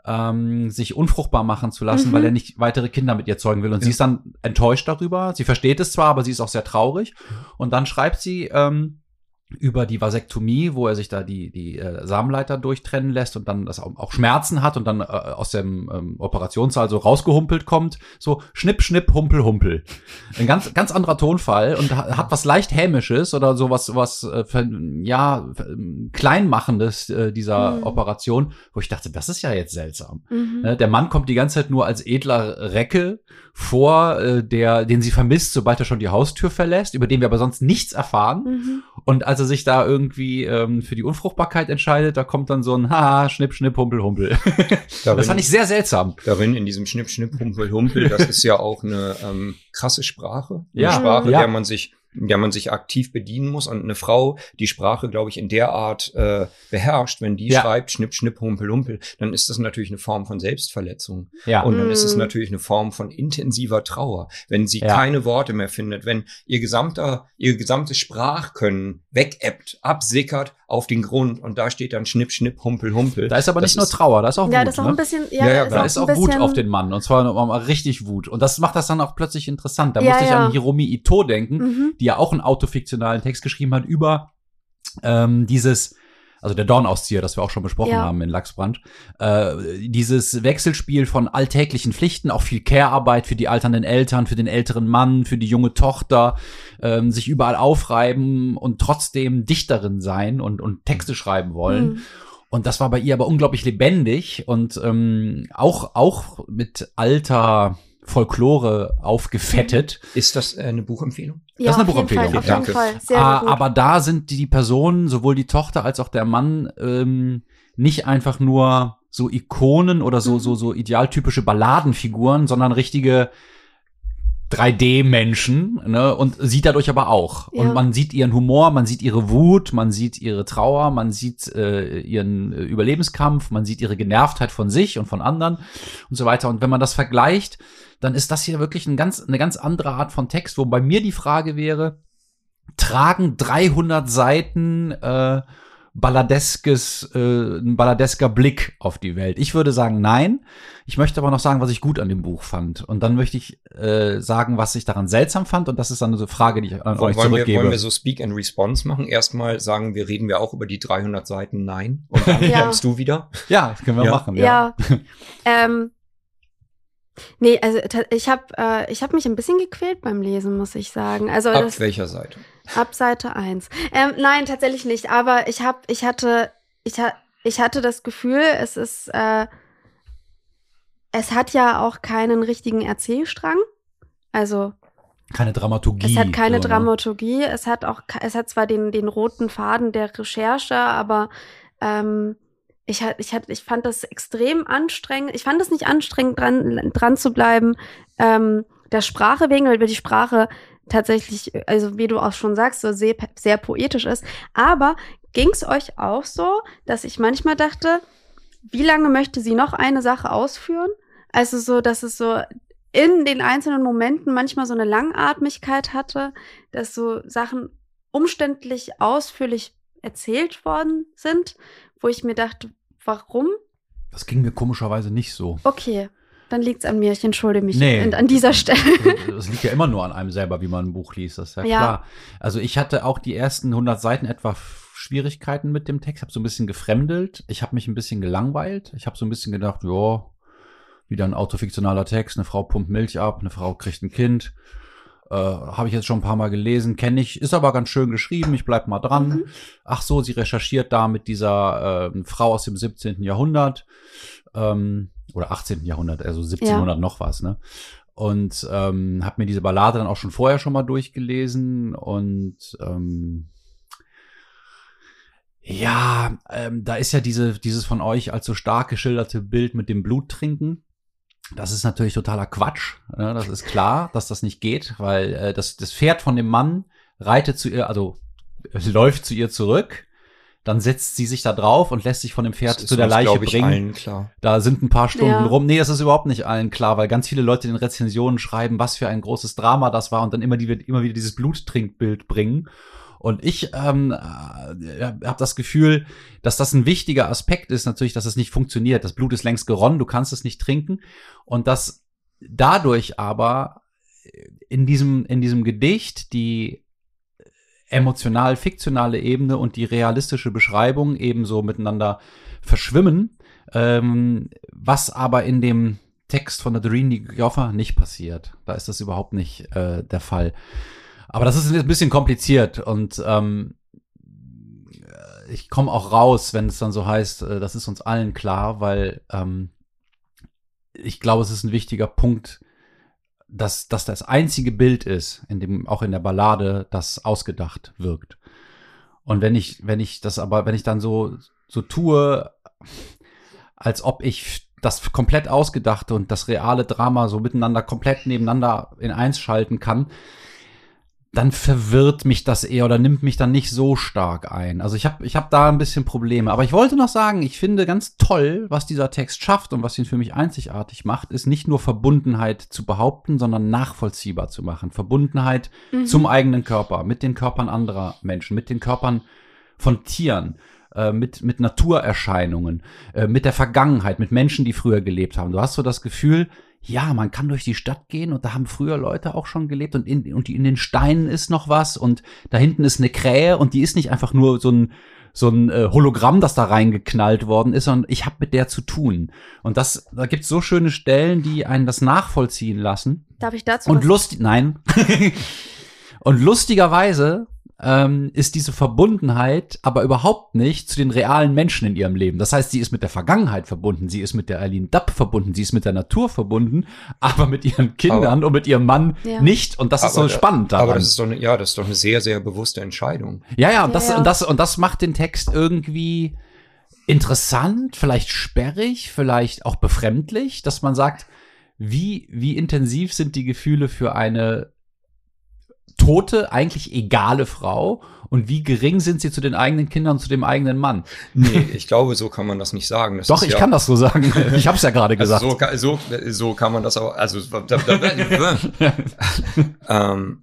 ähm, sich unfruchtbar machen zu lassen, Mhm. weil er nicht weitere Kinder mit ihr zeugen will. Und sie Ja. ist dann enttäuscht darüber. Sie versteht es zwar, aber sie ist auch sehr traurig. Und dann schreibt sie ähm, über die Vasektomie, wo er sich da die, die äh, Samenleiter durchtrennen lässt und dann das auch, auch Schmerzen hat und dann äh, aus dem ähm, Operationssaal so rausgehumpelt kommt, so schnipp, schnipp, humpel, humpel. Ein ganz, ganz anderer Tonfall und ha- hat was leicht hämisches oder so was, was, äh, ja, kleinmachendes äh, dieser Mhm. Operation, wo ich dachte, das ist ja jetzt seltsam. Mhm. Ne, Der Mann kommt die ganze Zeit nur als edler Recke vor, äh, der, den sie vermisst, sobald er schon die Haustür verlässt, über den wir aber sonst nichts erfahren. Mhm. Und als er sich da irgendwie ähm, für die Unfruchtbarkeit entscheidet, da kommt dann so ein Haha, Schnipp, Schnipp, Humpel, Humpel. [LAUGHS] Darin, Das fand ich sehr seltsam. darin in diesem Schnipp, Schnipp, Humpel, Humpel, das ist ja auch eine ähm, krasse Sprache. Eine Ja, Sprache, ja. der man sich der man sich aktiv bedienen muss. Und eine Frau, die Sprache, glaube ich, in der Art äh, beherrscht, wenn die Ja. schreibt, schnipp, schnipp, humpel, humpel, dann ist das natürlich eine Form von Selbstverletzung. Ja. Und dann ist es Mm. natürlich eine Form von intensiver Trauer, wenn sie Ja. keine Worte mehr findet, wenn ihr gesamter, ihr gesamtes Sprachkönnen wegebbt, absickert auf den Grund und da steht dann Schnipp, Schnipp, Humpel, Humpel. Da ist aber Das nicht nur ist- Trauer, da ist auch Ja, Wut. das ist auch ne? ein bisschen, ja, Ja, ja, ist Da auch ist auch Wut auf den Mann und zwar mal richtig Wut. Und das macht das dann auch plötzlich interessant. Da Ja, musste ich ja. an Hiromi Ito denken, Mhm. Die ja auch einen autofiktionalen Text geschrieben hat über ähm, dieses, also der Dornauszieher, das wir auch schon besprochen Ja. haben in Lachsbrand, äh, dieses Wechselspiel von alltäglichen Pflichten, auch viel Care-Arbeit für die alternden Eltern, für den älteren Mann, für die junge Tochter, ähm, sich überall aufreiben und trotzdem Dichterin sein und, und Texte schreiben wollen. Mhm. Und das war bei ihr aber unglaublich lebendig und ähm, auch, auch mit alter Folklore aufgefettet. Ist das eine Buchempfehlung? Ja, ist eine auf jeden Fall, Buchempfehlung. auf jeden Danke. Fall. Sehr Ah, gut. aber da sind die, die Personen, sowohl die Tochter als auch der Mann, ähm, nicht einfach nur so Ikonen oder so, Mhm. so, so idealtypische Balladenfiguren, sondern richtige 3D-Menschen, ne, und sie dadurch aber auch. Ja. Und man sieht ihren Humor, man sieht ihre Wut, man sieht ihre Trauer, man sieht äh, ihren äh, Überlebenskampf, man sieht ihre Genervtheit von sich und von anderen und so weiter. Und wenn man das vergleicht, dann ist das hier wirklich ein ganz, eine ganz andere Art von Text, wo bei mir die Frage wäre, tragen 300 Seiten äh, balladeskes, äh, ein balladesker Blick auf die Welt? Ich würde sagen, nein. Ich möchte aber noch sagen, was ich gut an dem Buch fand. Und dann möchte ich äh, sagen, was ich daran seltsam fand. Und das ist dann eine Frage, die ich an euch Wollen wir, zurückgebe. wollen wir so Speak and Response machen? Erstmal sagen wir, reden wir auch über die 300 Seiten Nein. Und dann [LAUGHS] Ja. kommst du wieder. ja, das können wir Ja. machen. Ja. Ja. [LAUGHS] ähm, nee, also ich habe äh, ich hab mich ein bisschen gequält beim Lesen, muss ich sagen. Also Ab das, welcher Seite? Ab Seite 1. Ähm, nein, tatsächlich nicht. Aber ich habe, ich hatte, ich, ha ich hatte das Gefühl, es ist, äh, es hat ja auch keinen richtigen Erzählstrang. Also Keine Dramaturgie. es hat keine so, ne? Dramaturgie, es hat auch, es hat zwar den, den roten Faden der Recherche, aber ähm, ich, ich, ich fand das extrem anstrengend. Ich fand es nicht anstrengend, dran, dran zu bleiben, ähm, der Sprache wegen, weil die Sprache tatsächlich, also wie du auch schon sagst, so sehr, sehr poetisch ist. Aber ging es euch auch so, dass ich manchmal dachte, wie lange möchte sie noch eine Sache ausführen? Also so, dass es so in den einzelnen Momenten manchmal so eine Langatmigkeit hatte, dass so Sachen umständlich ausführlich erzählt worden sind, wo ich mir dachte, warum? Das ging mir komischerweise nicht so. Okay, dann liegt's an mir. Ich entschuldige mich Nee. an, an dieser Stelle. Es liegt ja immer nur an einem selber, wie man ein Buch liest, das ist ja, Ja. klar. Also ich hatte auch die ersten 100 Seiten etwa Schwierigkeiten mit dem Text, habe so ein bisschen gefremdelt, ich habe mich ein bisschen gelangweilt, ich habe so ein bisschen gedacht, ja, wieder ein autofiktionaler Text, eine Frau pumpt Milch ab, eine Frau kriegt ein Kind, äh, habe ich jetzt schon ein paar Mal gelesen, kenne ich, ist aber ganz schön geschrieben, ich bleib mal dran. Mhm. Ach so, sie recherchiert da mit dieser äh, Frau aus dem 17. Jahrhundert ähm, oder 18. Jahrhundert, also 1700 noch was, ne? Und ähm, habe mir diese Ballade dann auch schon vorher schon mal durchgelesen und ähm, ja, ähm, da ist ja diese, dieses von euch als so stark geschilderte Bild mit dem Bluttrinken. Das ist natürlich totaler Quatsch. Ne? Das ist klar, dass das nicht geht, weil äh, das, das Pferd von dem Mann reitet zu ihr, also [LAUGHS] läuft zu ihr zurück. Dann setzt sie sich da drauf und lässt sich von dem Pferd Das zu der uns, Leiche ich, bringen. allen klar. Da sind ein paar Stunden Ja. rum. Nee, das ist überhaupt nicht allen klar, weil ganz viele Leute in den Rezensionen schreiben, was für ein großes Drama das war und dann immer, die, immer wieder dieses Bluttrinkbild bringen. Und ich ähm, äh, habe das Gefühl, dass das ein wichtiger Aspekt ist, natürlich, dass es nicht funktioniert. Das Blut ist längst geronnen, du kannst es nicht trinken. Und dass dadurch aber in diesem, in diesem Gedicht die emotional-fiktionale Ebene und die realistische Beschreibung ebenso miteinander verschwimmen, ähm, was aber in dem Text von der Doreen Joffa nicht passiert. Da ist das überhaupt nicht äh, der Fall. Aber das ist ein bisschen kompliziert und ähm, ich komme auch raus, wenn es dann so heißt, äh, das ist uns allen klar, weil ähm, ich glaube, es ist ein wichtiger Punkt, dass, dass das einzige Bild ist, in dem, auch in der Ballade, das ausgedacht wirkt. Und wenn ich, wenn ich das aber, wenn ich dann so, so tue, als ob ich das komplett ausgedachte und das reale Drama so miteinander komplett nebeneinander in eins schalten kann, dann verwirrt mich das eher oder nimmt mich dann nicht so stark ein. Also ich habe ich hab da ein bisschen Probleme. Aber ich wollte noch sagen, ich finde ganz toll, was dieser Text schafft und was ihn für mich einzigartig macht, ist nicht nur Verbundenheit zu behaupten, sondern nachvollziehbar zu machen. Verbundenheit Mhm. zum eigenen Körper, mit den Körpern anderer Menschen, mit den Körpern von Tieren, äh, mit, mit Naturerscheinungen, äh, mit der Vergangenheit, mit Menschen, die früher gelebt haben. Du hast so das Gefühl, ja, man kann durch die Stadt gehen und da haben früher Leute auch schon gelebt und in, und die, in den Steinen ist noch was und da hinten ist eine Krähe und die ist nicht einfach nur so ein, so ein äh, Hologramm, das da reingeknallt worden ist, sondern ich habe mit der zu tun. Und das, da gibt's so schöne Stellen, die einen das nachvollziehen lassen. Darf ich dazu Und lustig, nein. [LAUGHS] und lustigerweise ähm, ist diese Verbundenheit aber überhaupt nicht zu den realen Menschen in ihrem Leben. Das heißt, sie ist mit der Vergangenheit verbunden, sie ist mit der Aline Dapp verbunden, sie ist mit der Natur verbunden, [LAUGHS] aber mit ihren Kindern und mit ihrem Mann Ja. nicht. Und das ist so Aber- spannend daran. Aber das ist doch eine, ja, das ist doch eine sehr, sehr bewusste Entscheidung. Ja, ja, und das, Ja, ja. Und das, und das macht den Text irgendwie interessant, vielleicht sperrig, vielleicht auch befremdlich, dass man sagt, wie, wie intensiv sind die Gefühle für eine tote, eigentlich egale Frau und wie gering sind sie zu den eigenen Kindern, zu dem eigenen Mann. Nee, [LAUGHS] ich glaube, so kann man das nicht sagen. Das Doch, ich ja, kann das so sagen. [LAUGHS] Ich habe es ja gerade gesagt. Also so, so, so kann man das auch, also da, [LAUGHS] ähm,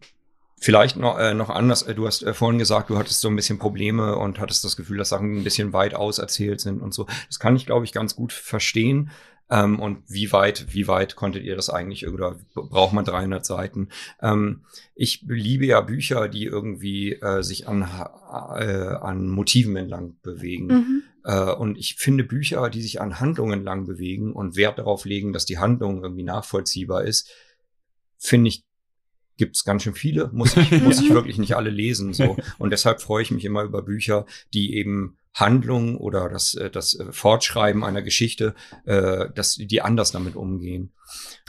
vielleicht noch, äh, noch anders, du hast äh, vorhin gesagt, du hattest so ein bisschen Probleme und hattest das Gefühl, dass Sachen ein bisschen weit auserzählt sind und so. Das kann ich, glaube ich, ganz gut verstehen. Ähm, und wie weit, wie weit konntet ihr das eigentlich oder braucht man 300 Seiten? Ähm, ich liebe ja Bücher, die irgendwie äh, sich an, äh, an Motiven entlang bewegen. Mhm. Äh, und ich finde Bücher, die sich an Handlungen lang bewegen und Wert darauf legen, dass die Handlung irgendwie nachvollziehbar ist, finde ich, gibt's ganz schön viele. Muss ich, [LAUGHS] muss ich wirklich nicht alle lesen. So. Und deshalb freue ich mich immer über Bücher, die eben Handlung oder das, äh, das äh, Fortschreiben einer Geschichte, äh, dass die anders damit umgehen.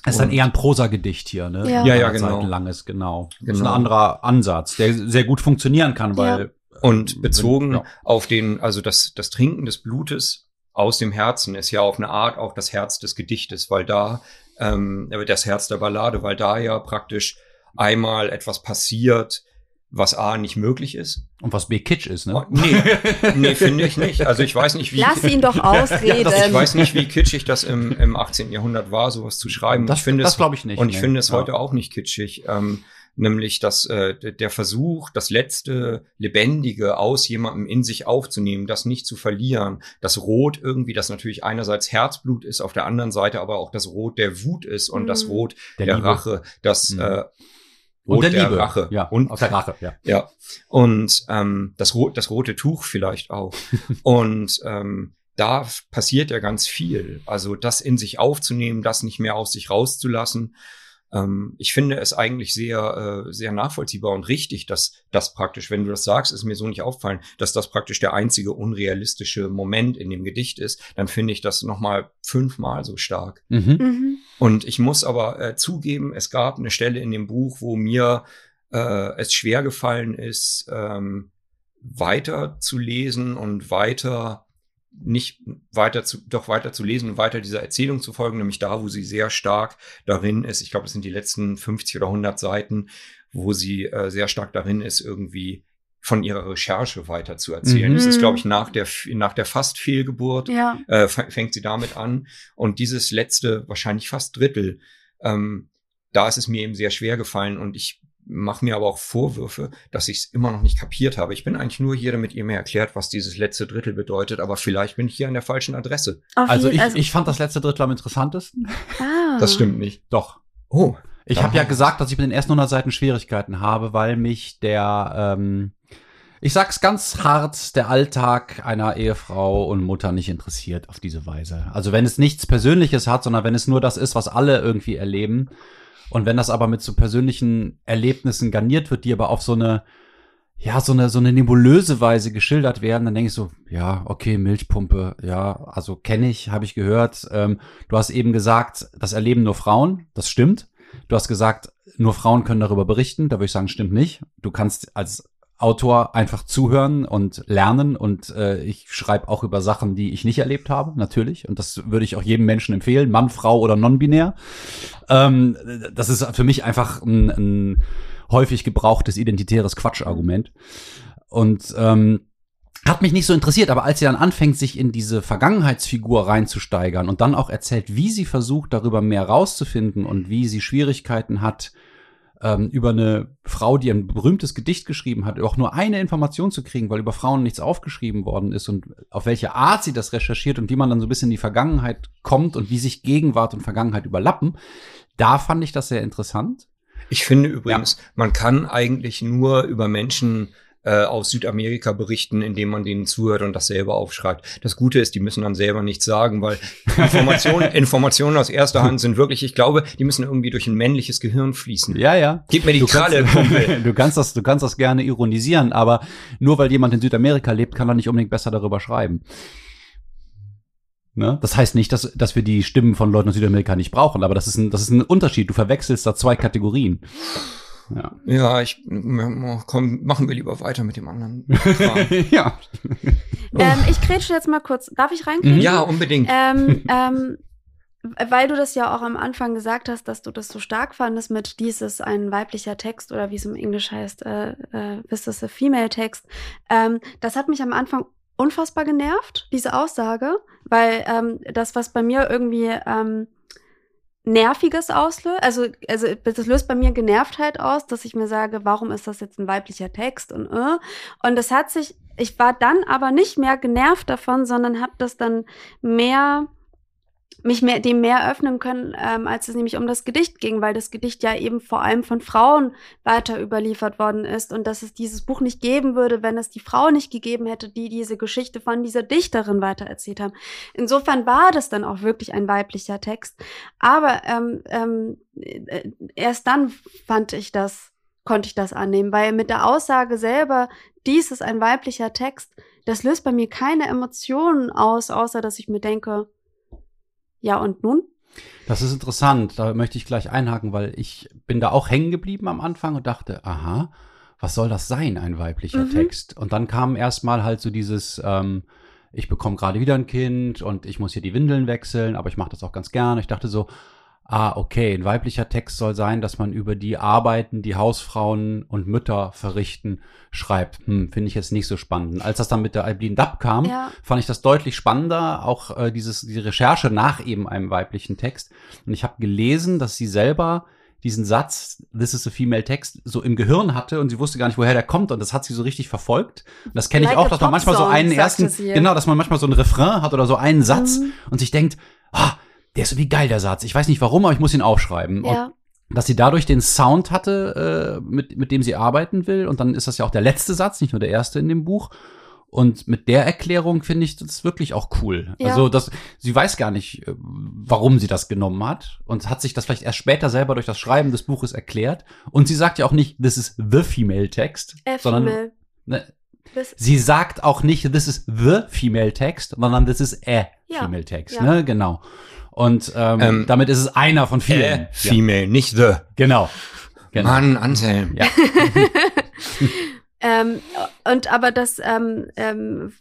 Es ist dann eher ein Prosagedicht hier, ne? Ja. Ja, ja, 100 genau. Langes, genau. Das ist Genau. ein anderer Ansatz, der sehr gut funktionieren kann, weil Und bezogen Ja. auf den, also das, das Trinken des Blutes aus dem Herzen ist ja auf eine Art auch das Herz des Gedichtes, weil da, ähm, das Herz der Ballade, weil da ja praktisch einmal etwas passiert, was A nicht möglich ist. und was B Kitsch ist, Oh, ne? nee, [LAUGHS] nee, finde ich nicht. Also ich weiß nicht, wie Lass ihn [LAUGHS] doch ausreden. ich weiß nicht, wie kitschig das im, im 18. Jahrhundert war, sowas zu schreiben. Das- ich finde das glaube ich nicht, Und ich nee. finde es Ja. heute auch nicht kitschig. Ähm, nämlich, dass äh, der Versuch, das letzte Lebendige aus jemandem in sich aufzunehmen, das nicht zu verlieren, das Rot irgendwie, das natürlich einerseits Herzblut ist, auf der anderen Seite aber auch das Rot der Wut ist und das Mhm. Rot Der der. Rache, das Mhm. äh, Und Rot der Liebe. Rache. Ja, und aus der Rache, ja. ja, und ähm, das, Rot, das rote Tuch vielleicht auch. [LAUGHS] und ähm, da passiert ja ganz viel. Also das in sich aufzunehmen, das nicht mehr aus sich rauszulassen. Ähm, ich finde es eigentlich sehr, äh, sehr nachvollziehbar und richtig, dass das praktisch, wenn du das sagst, ist mir so nicht auffallen, dass das praktisch der einzige unrealistische Moment in dem Gedicht ist. Dann finde ich das nochmal fünfmal so stark. Mhm. Mhm. Und ich muss aber äh, zugeben, es gab eine Stelle in dem Buch, wo mir äh, es schwer gefallen ist, ähm, weiter zu lesen und weiter nicht weiter zu, doch weiter zu lesen und weiter dieser Erzählung zu folgen, nämlich da, wo sie sehr stark darin ist. Ich glaube, das sind die letzten 50 oder 100 Seiten, wo sie äh, sehr stark darin ist, irgendwie von ihrer Recherche weiter zu erzählen. Mhm. Das ist, glaube ich, nach der, nach der fast Fehlgeburt Ja. äh, fängt sie damit an. Und dieses letzte, wahrscheinlich fast Drittel, ähm, da ist es mir eben sehr schwer gefallen und ich mache mir aber auch Vorwürfe, dass ich es immer noch nicht kapiert habe. Ich bin eigentlich nur hier, damit ihr mir erklärt, was dieses letzte Drittel bedeutet, aber vielleicht bin ich hier an der falschen Adresse. Auf Also ich, ich fand das letzte Drittel am interessantesten. ah. Das stimmt nicht. Doch. Oh. Ich habe ja gesagt, dass ich mit den ersten 100 Seiten Schwierigkeiten habe, weil mich der, ähm, ich sag's ganz hart, der Alltag einer Ehefrau und Mutter nicht interessiert auf diese Weise. Also wenn es nichts Persönliches hat, sondern wenn es nur das ist, was alle irgendwie erleben. Und wenn das aber mit so persönlichen Erlebnissen garniert wird, die aber auf so eine, ja, so eine, so eine nebulöse Weise geschildert werden, dann denke ich so, ja, okay, Milchpumpe, ja, also kenne ich, habe ich gehört. Ähm, du hast eben gesagt, das erleben nur Frauen, das stimmt. Du hast gesagt, nur Frauen können darüber berichten, da würde ich sagen, stimmt nicht. Du kannst als Autor einfach zuhören und lernen und äh, ich schreibe auch über Sachen, die ich nicht erlebt habe, natürlich. Und das würde ich auch jedem Menschen empfehlen, Mann, Frau oder non-binär. Ähm, das ist für mich einfach ein, ein häufig gebrauchtes identitäres Quatschargument. Und ähm, hat mich nicht so interessiert, aber als sie dann anfängt, sich in diese Vergangenheitsfigur reinzusteigern und dann auch erzählt, wie sie versucht, darüber mehr rauszufinden und wie sie Schwierigkeiten hat, ähm, über eine Frau, die ein berühmtes Gedicht geschrieben hat, auch nur eine Information zu kriegen, weil über Frauen nichts aufgeschrieben worden ist und auf welche Art sie das recherchiert und wie man dann so ein bisschen in die Vergangenheit kommt und wie sich Gegenwart und Vergangenheit überlappen, da fand ich das sehr interessant. Ich finde übrigens, man kann eigentlich nur über Menschen äh, aus Südamerika berichten, indem man denen zuhört und das selber aufschreibt. Das Gute ist, die müssen dann selber nichts sagen, weil [LAUGHS] Informationen, Informationen aus erster Hand sind wirklich, ich glaube, die müssen irgendwie durch ein männliches Gehirn fließen. Ja, ja. Gib mir die Du Kralle, kannst, [LAUGHS] du kannst das, du kannst das gerne ironisieren, aber nur weil jemand in Südamerika lebt, kann er nicht unbedingt besser darüber schreiben. Ne? Das heißt nicht, dass, dass wir die Stimmen von Leuten aus Südamerika nicht brauchen, aber das ist ein, das ist ein Unterschied. Du verwechselst da zwei Kategorien. Ja. Ja, ich komm, machen wir lieber weiter mit dem anderen. [LAUGHS] Ja. Ähm, ich grätsche jetzt mal kurz. Darf ich reingrätschen? ja, unbedingt. Ähm, ähm, weil du das ja auch am Anfang gesagt hast, dass du das so stark fandest mit dies ist ein weiblicher Text oder wie es im Englisch heißt, äh, äh, this is a female Text. Ähm, das hat mich am Anfang unfassbar genervt, diese Aussage, weil ähm, das, was bei mir irgendwie ähm, Nerviges auslöst, also, also das löst bei mir Genervtheit aus, dass ich mir sage, warum ist das jetzt ein weiblicher Text und äh. Und das hat sich, ich war dann aber nicht mehr genervt davon, sondern habe das dann mehr mich mehr, dem mehr öffnen können, ähm, als es nämlich um das Gedicht ging, weil das Gedicht ja eben vor allem von Frauen weiter überliefert worden ist und dass es dieses Buch nicht geben würde, wenn es die Frau nicht gegeben hätte, die diese Geschichte von dieser Dichterin weitererzählt haben. Insofern war das dann auch wirklich ein weiblicher Text. Aber ähm, ähm, äh, erst dann fand ich das, konnte ich das annehmen, weil mit der Aussage selber, dies ist ein weiblicher Text, das löst bei mir keine Emotionen aus, außer dass ich mir denke, ja, und nun? Das ist interessant. Da möchte ich gleich einhaken, weil ich bin da auch hängen geblieben am Anfang und dachte, aha, was soll das sein, ein weiblicher Mhm. Text? Und dann kam erstmal halt so dieses, ähm, ich bekomme gerade wieder ein Kind und ich muss hier die Windeln wechseln, aber ich mache das auch ganz gerne. Ich dachte so, ah, okay, ein weiblicher Text soll sein, dass man über die Arbeiten, die Hausfrauen und Mütter verrichten, schreibt. Hm, finde ich jetzt nicht so spannend. Und als das dann mit der Aiblin Dapp kam, Ja. fand ich das deutlich spannender, auch äh, dieses, die Recherche nach eben einem weiblichen Text. Und ich habe gelesen, dass sie selber diesen Satz, this is a female text, so im Gehirn hatte und sie wusste gar nicht, woher der kommt und das hat sie so richtig verfolgt. Und das kenne ich Like auch, a dass man manchmal so einen ersten, genau, dass man manchmal so einen Refrain hat oder so einen Satz Mhm. und sich denkt, ah, der ist so wie geil, der Satz. Ich weiß nicht warum, aber ich muss ihn aufschreiben. Und Ja. dass sie dadurch den Sound hatte, äh, mit, mit dem sie arbeiten will. Und dann ist das ja auch der letzte Satz, nicht nur der erste in dem Buch. Und mit der Erklärung finde ich das wirklich auch cool. Ja. Also, dass sie weiß gar nicht, äh, warum sie das genommen hat und hat sich das vielleicht erst später selber durch das Schreiben des Buches erklärt. Und sie sagt ja auch nicht, this is the female text, F sondern Mail. ne, sie sagt auch nicht, this is the female text, sondern this is a Ja. female text. Ja. Ne, genau. Und ähm, Ähm, damit ist es einer von vielen. Äh, ja, female, nicht the. genau. genau. Mann, Anselm. Ja. [LAUGHS] Ähm, und aber das, ähm, ähm,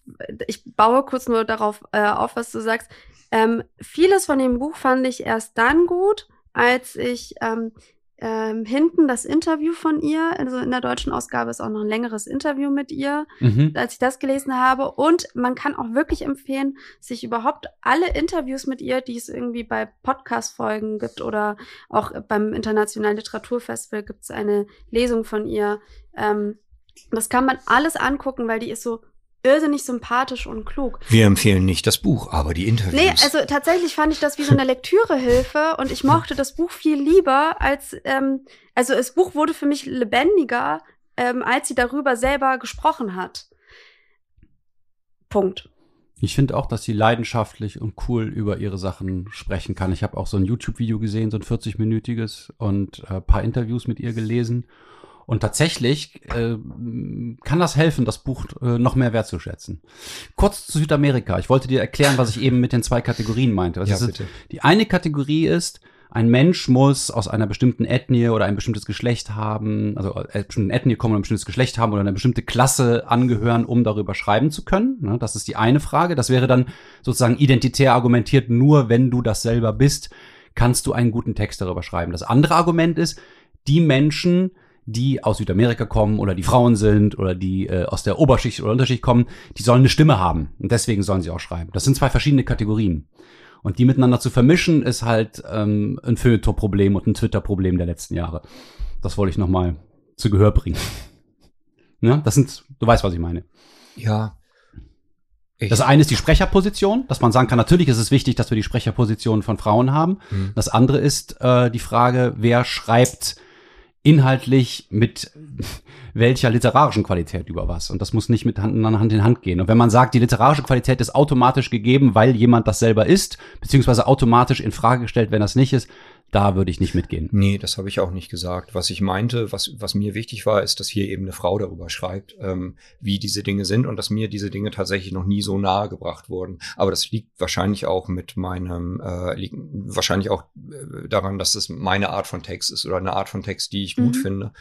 ich baue kurz nur darauf äh, auf, was du sagst. Ähm, vieles von dem Buch fand ich erst dann gut, als ich ähm, hinten das Interview von ihr, also in der deutschen Ausgabe ist auch noch ein längeres Interview mit ihr, Mhm. als ich das gelesen habe. Und man kann auch wirklich empfehlen, sich überhaupt alle Interviews mit ihr, die es irgendwie bei Podcast-Folgen gibt oder auch beim Internationalen Literaturfestival gibt es eine Lesung von ihr. Ähm, das kann man alles angucken, weil die ist so irrsinnig sympathisch und klug. Wir empfehlen nicht das Buch, aber die Interviews. Nee, also tatsächlich fand ich das wie so eine Lektürehilfe [LAUGHS] und ich mochte das Buch viel lieber als, ähm, also das Buch wurde für mich lebendiger, ähm, als sie darüber selber gesprochen hat. Punkt. Ich finde auch, dass sie leidenschaftlich und cool über ihre Sachen sprechen kann. Ich habe auch so ein YouTube-Video gesehen, so ein 40-minütiges und äh, paar Interviews mit ihr gelesen. Und tatsächlich äh, kann das helfen, das Buch äh, noch mehr wertzuschätzen. Kurz zu Südamerika. Ich wollte dir erklären, was ich eben mit den zwei Kategorien meinte. Was ja, ist- bitte. Die eine Kategorie ist, ein Mensch muss aus einer bestimmten Ethnie oder ein bestimmtes Geschlecht haben, also aus einer bestimmten Ethnie kommen oder ein bestimmtes Geschlecht haben oder eine bestimmte Klasse angehören, um darüber schreiben zu können. Ne, Das ist die eine Frage. Das wäre dann sozusagen identitär argumentiert, nur wenn du das selber bist, kannst du einen guten Text darüber schreiben. Das andere Argument ist, die Menschen, die aus Südamerika kommen oder die Frauen sind oder die äh, aus der Oberschicht oder Unterschicht kommen, die sollen eine Stimme haben und deswegen sollen sie auch schreiben. Das sind zwei verschiedene Kategorien. Und die miteinander zu vermischen, ist halt ähm, ein Feuilleton-Problem und ein Twitter-Problem der letzten Jahre. Das wollte ich noch mal zu Gehör bringen. [LAUGHS] ne? Das sind, du weißt, was ich meine. Ja. Ich, Das eine ist die Sprecherposition, dass man sagen kann, natürlich ist es wichtig, dass wir die Sprecherposition von Frauen haben. Mhm. Das andere ist äh, die Frage, wer schreibt inhaltlich mit [LAUGHS] welcher literarischen Qualität über was. Und das muss nicht mit Hand, Hand in Hand gehen. Und wenn man sagt, die literarische Qualität ist automatisch gegeben, weil jemand das selber ist, beziehungsweise automatisch in Frage gestellt, wenn das nicht ist, da würde ich nicht mitgehen. Nee, das habe ich auch nicht gesagt. Was ich meinte, was, was mir wichtig war, ist, dass hier eben eine Frau darüber schreibt, ähm, wie diese Dinge sind und dass mir diese Dinge tatsächlich noch nie so nahe gebracht wurden. Aber das liegt wahrscheinlich auch mit meinem, äh, liegt wahrscheinlich auch äh, daran, dass es meine Art von Text ist oder eine Art von Text, die ich gut Mhm. finde.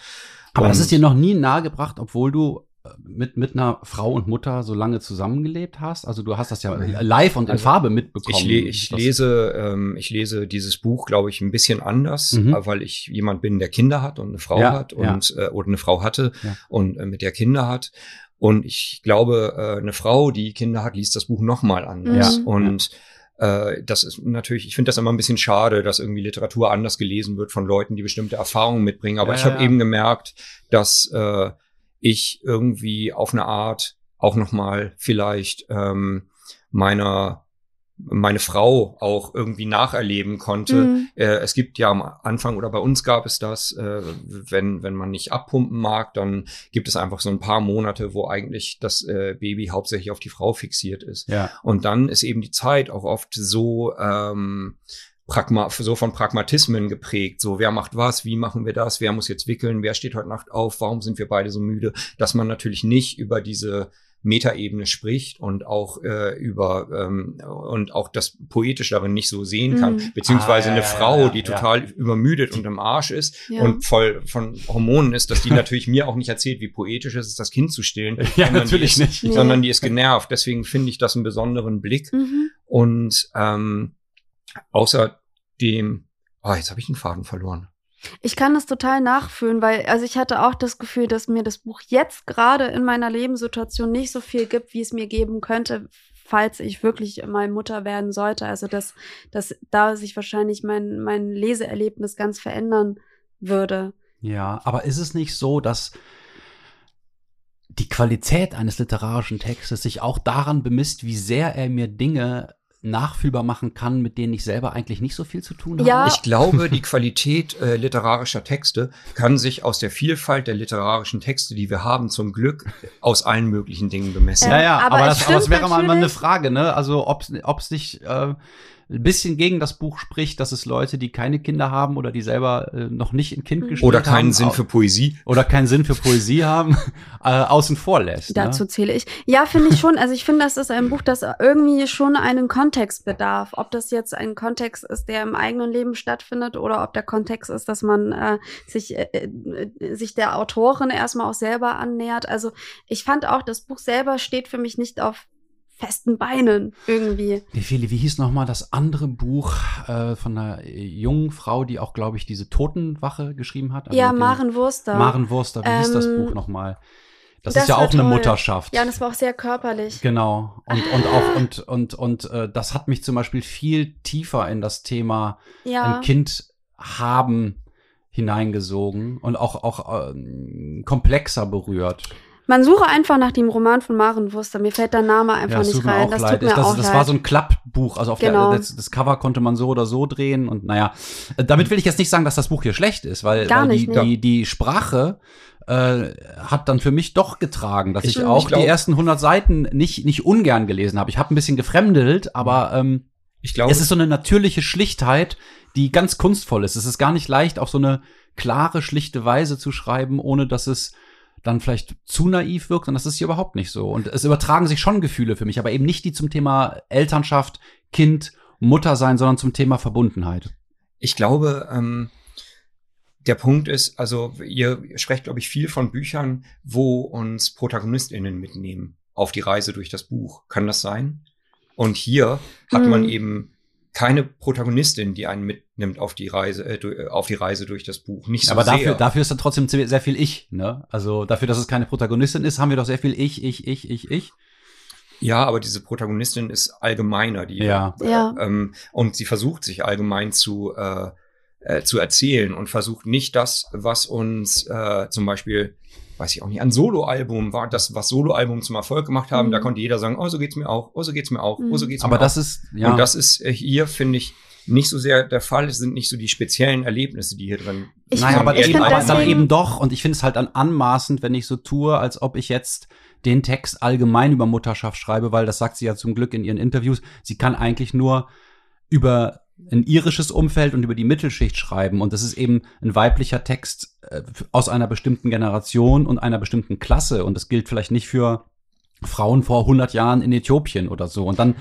Aber das Und- ist dir noch nie nahegebracht, obwohl du mit, mit einer Frau und Mutter so lange zusammengelebt hast? Also du hast das ja live und in Also, Farbe mitbekommen. Ich, le ich lese, ähm, ich lese dieses Buch, glaube ich, ein bisschen anders, Mhm. äh, weil ich jemand bin, der Kinder hat und eine Frau Ja, hat ja. und äh, oder eine Frau hatte Ja. und äh, mit der Kinder hat. Und ich glaube, äh, eine Frau, die Kinder hat, liest das Buch noch mal anders. Ja, Und äh, das ist natürlich, ich finde das immer ein bisschen schade, dass irgendwie Literatur anders gelesen wird von Leuten, die bestimmte Erfahrungen mitbringen. Aber Ja, ich ja, habe ja. eben gemerkt, dass äh, ich irgendwie auf eine Art auch noch mal vielleicht ähm, meiner meine Frau auch irgendwie nacherleben konnte. Mhm. Äh, es gibt ja am Anfang oder bei uns gab es das, äh, wenn, wenn man nicht abpumpen mag, dann gibt es einfach so ein paar Monate, wo eigentlich das äh, Baby hauptsächlich auf die Frau fixiert ist. Ja. Und dann ist eben die Zeit auch oft so, ähm, Pragma so von Pragmatismen geprägt. So, wer macht was, wie machen wir das, wer muss jetzt wickeln, wer steht heute Nacht auf, warum sind wir beide so müde, dass man natürlich nicht über diese Metaebene spricht und auch äh, über ähm, und auch das poetisch darin nicht so sehen kann, Mhm. beziehungsweise Ah, ja, eine ja, Frau, ja, die ja. total übermüdet und im Arsch ist Ja. und voll von Hormonen ist, dass die [LAUGHS] natürlich mir auch nicht erzählt, wie poetisch es ist, das Kind zu stillen, [LAUGHS] Ja, sondern natürlich die ist, nicht. Sondern die ist genervt. Deswegen finde ich das einen besonderen Blick. Mhm. Und ähm, außerdem, ah, jetzt habe ich den Faden verloren. Ich kann das total nachfühlen, weil, also ich hatte auch das Gefühl, dass mir das Buch jetzt gerade in meiner Lebenssituation nicht so viel gibt, wie es mir geben könnte, falls ich wirklich mal Mutter werden sollte. Also dass, dass da sich wahrscheinlich mein, mein Leseerlebnis ganz verändern würde. Ja, aber ist es nicht so, dass die Qualität eines literarischen Textes sich auch daran bemisst, wie sehr er mir Dinge nachfühlbar machen kann, mit denen ich selber eigentlich nicht so viel zu tun habe? Ja. Ich glaube, die Qualität äh, literarischer Texte kann sich aus der Vielfalt der literarischen Texte, die wir haben, zum Glück aus allen möglichen Dingen bemessen. Ja, ja, Aber aber, es das, aber das wäre mal eine. Frage, ne? Also ob es nicht äh, ein bisschen gegen das Buch spricht, dass es Leute, die keine Kinder haben oder die selber äh, noch nicht ein Kind Mhm. gespielt Oder haben, keinen Sinn au- für Poesie. oder keinen Sinn für Poesie haben, [LAUGHS] äh, außen vor lässt. Dazu Ne? zähle ich. Ja, finde ich schon. Also ich finde, das ist ein Buch, das irgendwie schon einen Kontext bedarf. Ob das jetzt ein Kontext ist, der im eigenen Leben stattfindet oder ob der Kontext ist, dass man äh, sich, äh, äh, sich der Autorin erstmal auch selber annähert. Also ich fand auch, das Buch selber steht für mich nicht auf festen Beinen irgendwie. Wie, Feli, wie hieß noch mal das andere Buch äh, von einer jungen Frau, die auch, glaube ich, diese Totenwache geschrieben hat? Also ja, Maren Wurster. Maren Wurster, wie hieß das Ähm, Buch noch mal? Das, das ist ja auch eine toll. Mutterschaft. Ja, und es war auch sehr körperlich. Genau. Und, [LAUGHS] und auch, und, und, und äh, das hat mich zum Beispiel viel tiefer in das Thema Ja. ein Kind haben hineingesogen und auch, auch ähm, komplexer berührt. Man suche einfach nach dem Roman von Maren Wurster. Mir fällt der Name einfach das nicht tut mir rein. auch Das leid. tut mir Ich- das auch das leid. war so ein Klappbuch. Also auf Genau. der, das, das Cover konnte man so oder so drehen. Und naja, damit will ich jetzt nicht sagen, dass das Buch hier schlecht ist, weil, Gar weil nicht, die, nee. die, die Sprache äh, hat dann für mich doch getragen, dass ich, Ich- auch glaub- die ersten 100 Seiten nicht, nicht ungern gelesen habe. Ich habe ein bisschen gefremdelt, aber ähm, Ich glaube, es ist so eine natürliche Schlichtheit, die ganz kunstvoll ist. Es ist gar nicht leicht, auf so eine klare, schlichte Weise zu schreiben, ohne dass es dann vielleicht zu naiv wirkt. Und das ist hier überhaupt nicht so. Und es übertragen sich schon Gefühle für mich, aber eben nicht die zum Thema Elternschaft, Kind, Mutter sein, sondern zum Thema Verbundenheit. ich glaube, ähm, der Punkt ist, also ihr sprecht, glaube ich, viel von Büchern, wo uns ProtagonistInnen mitnehmen auf die Reise durch das Buch. Kann das sein? Und hier hat Hm. man eben keine Protagonistin, die einen mitnimmt auf die Reise, äh, durch, auf die Reise durch das Buch. Nicht so Aber sehr. dafür, dafür ist dann trotzdem sehr viel Ich, ne? Also dafür, dass es keine Protagonistin ist, haben wir doch sehr viel Ich, Ich, Ich, Ich, Ich. Ja, aber diese Protagonistin ist allgemeiner, die Ja. äh, Ja. ähm, und sie versucht sich allgemein zu äh, äh, zu erzählen und versucht nicht das, was uns äh, zum Beispiel, weiß ich auch nicht, ein Soloalbum war, das was Soloalbum zum Erfolg gemacht haben, Mhm. da konnte jeder sagen, oh so geht's mir auch, oh so geht's mir auch, oh so Mhm. geht's mir Aber auch. das ist, ja. Und das ist äh, hier finde ich nicht so sehr der Fall. Es sind nicht so die speziellen Erlebnisse, die hier drin. Ich Nein, aber, ich eben, aber dann eben doch. Und ich finde es halt dann anmaßend, wenn ich so tue, als ob ich jetzt den Text allgemein über Mutterschaft schreibe, weil das sagt sie ja zum Glück in ihren Interviews. Sie kann eigentlich nur über ein irisches Umfeld und über die Mittelschicht schreiben. Und das ist eben ein weiblicher Text aus einer bestimmten Generation und einer bestimmten Klasse. Und das gilt vielleicht nicht für Frauen vor 100 Jahren in Äthiopien oder so. Und dann,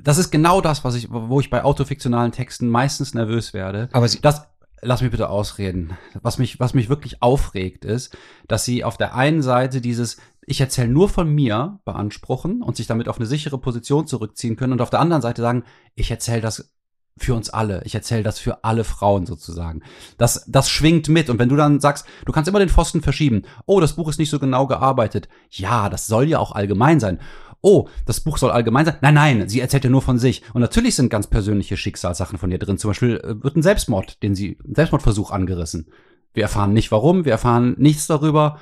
das ist genau das, was ich, wo ich bei autofiktionalen Texten meistens nervös werde. Aber sie, Das, lass mich bitte ausreden. Was mich, was mich wirklich aufregt, ist, dass sie auf der einen Seite dieses Ich erzähle nur von mir beanspruchen und sich damit auf eine sichere Position zurückziehen können und auf der anderen Seite sagen, ich erzähle das für uns alle. Ich erzähle das für alle Frauen sozusagen. Das, das schwingt mit. Und wenn du dann sagst, du kannst immer den Pfosten verschieben. Oh, das Buch ist nicht so genau gearbeitet. Ja, das soll ja auch allgemein sein. Oh, das Buch soll allgemein sein. Nein, nein, sie erzählt ja nur von sich. Und natürlich sind ganz persönliche Schicksalssachen von ihr drin. Zum Beispiel äh, wird ein Selbstmord, den sie, ein Selbstmordversuch angerissen. Wir erfahren nicht warum, wir erfahren nichts darüber.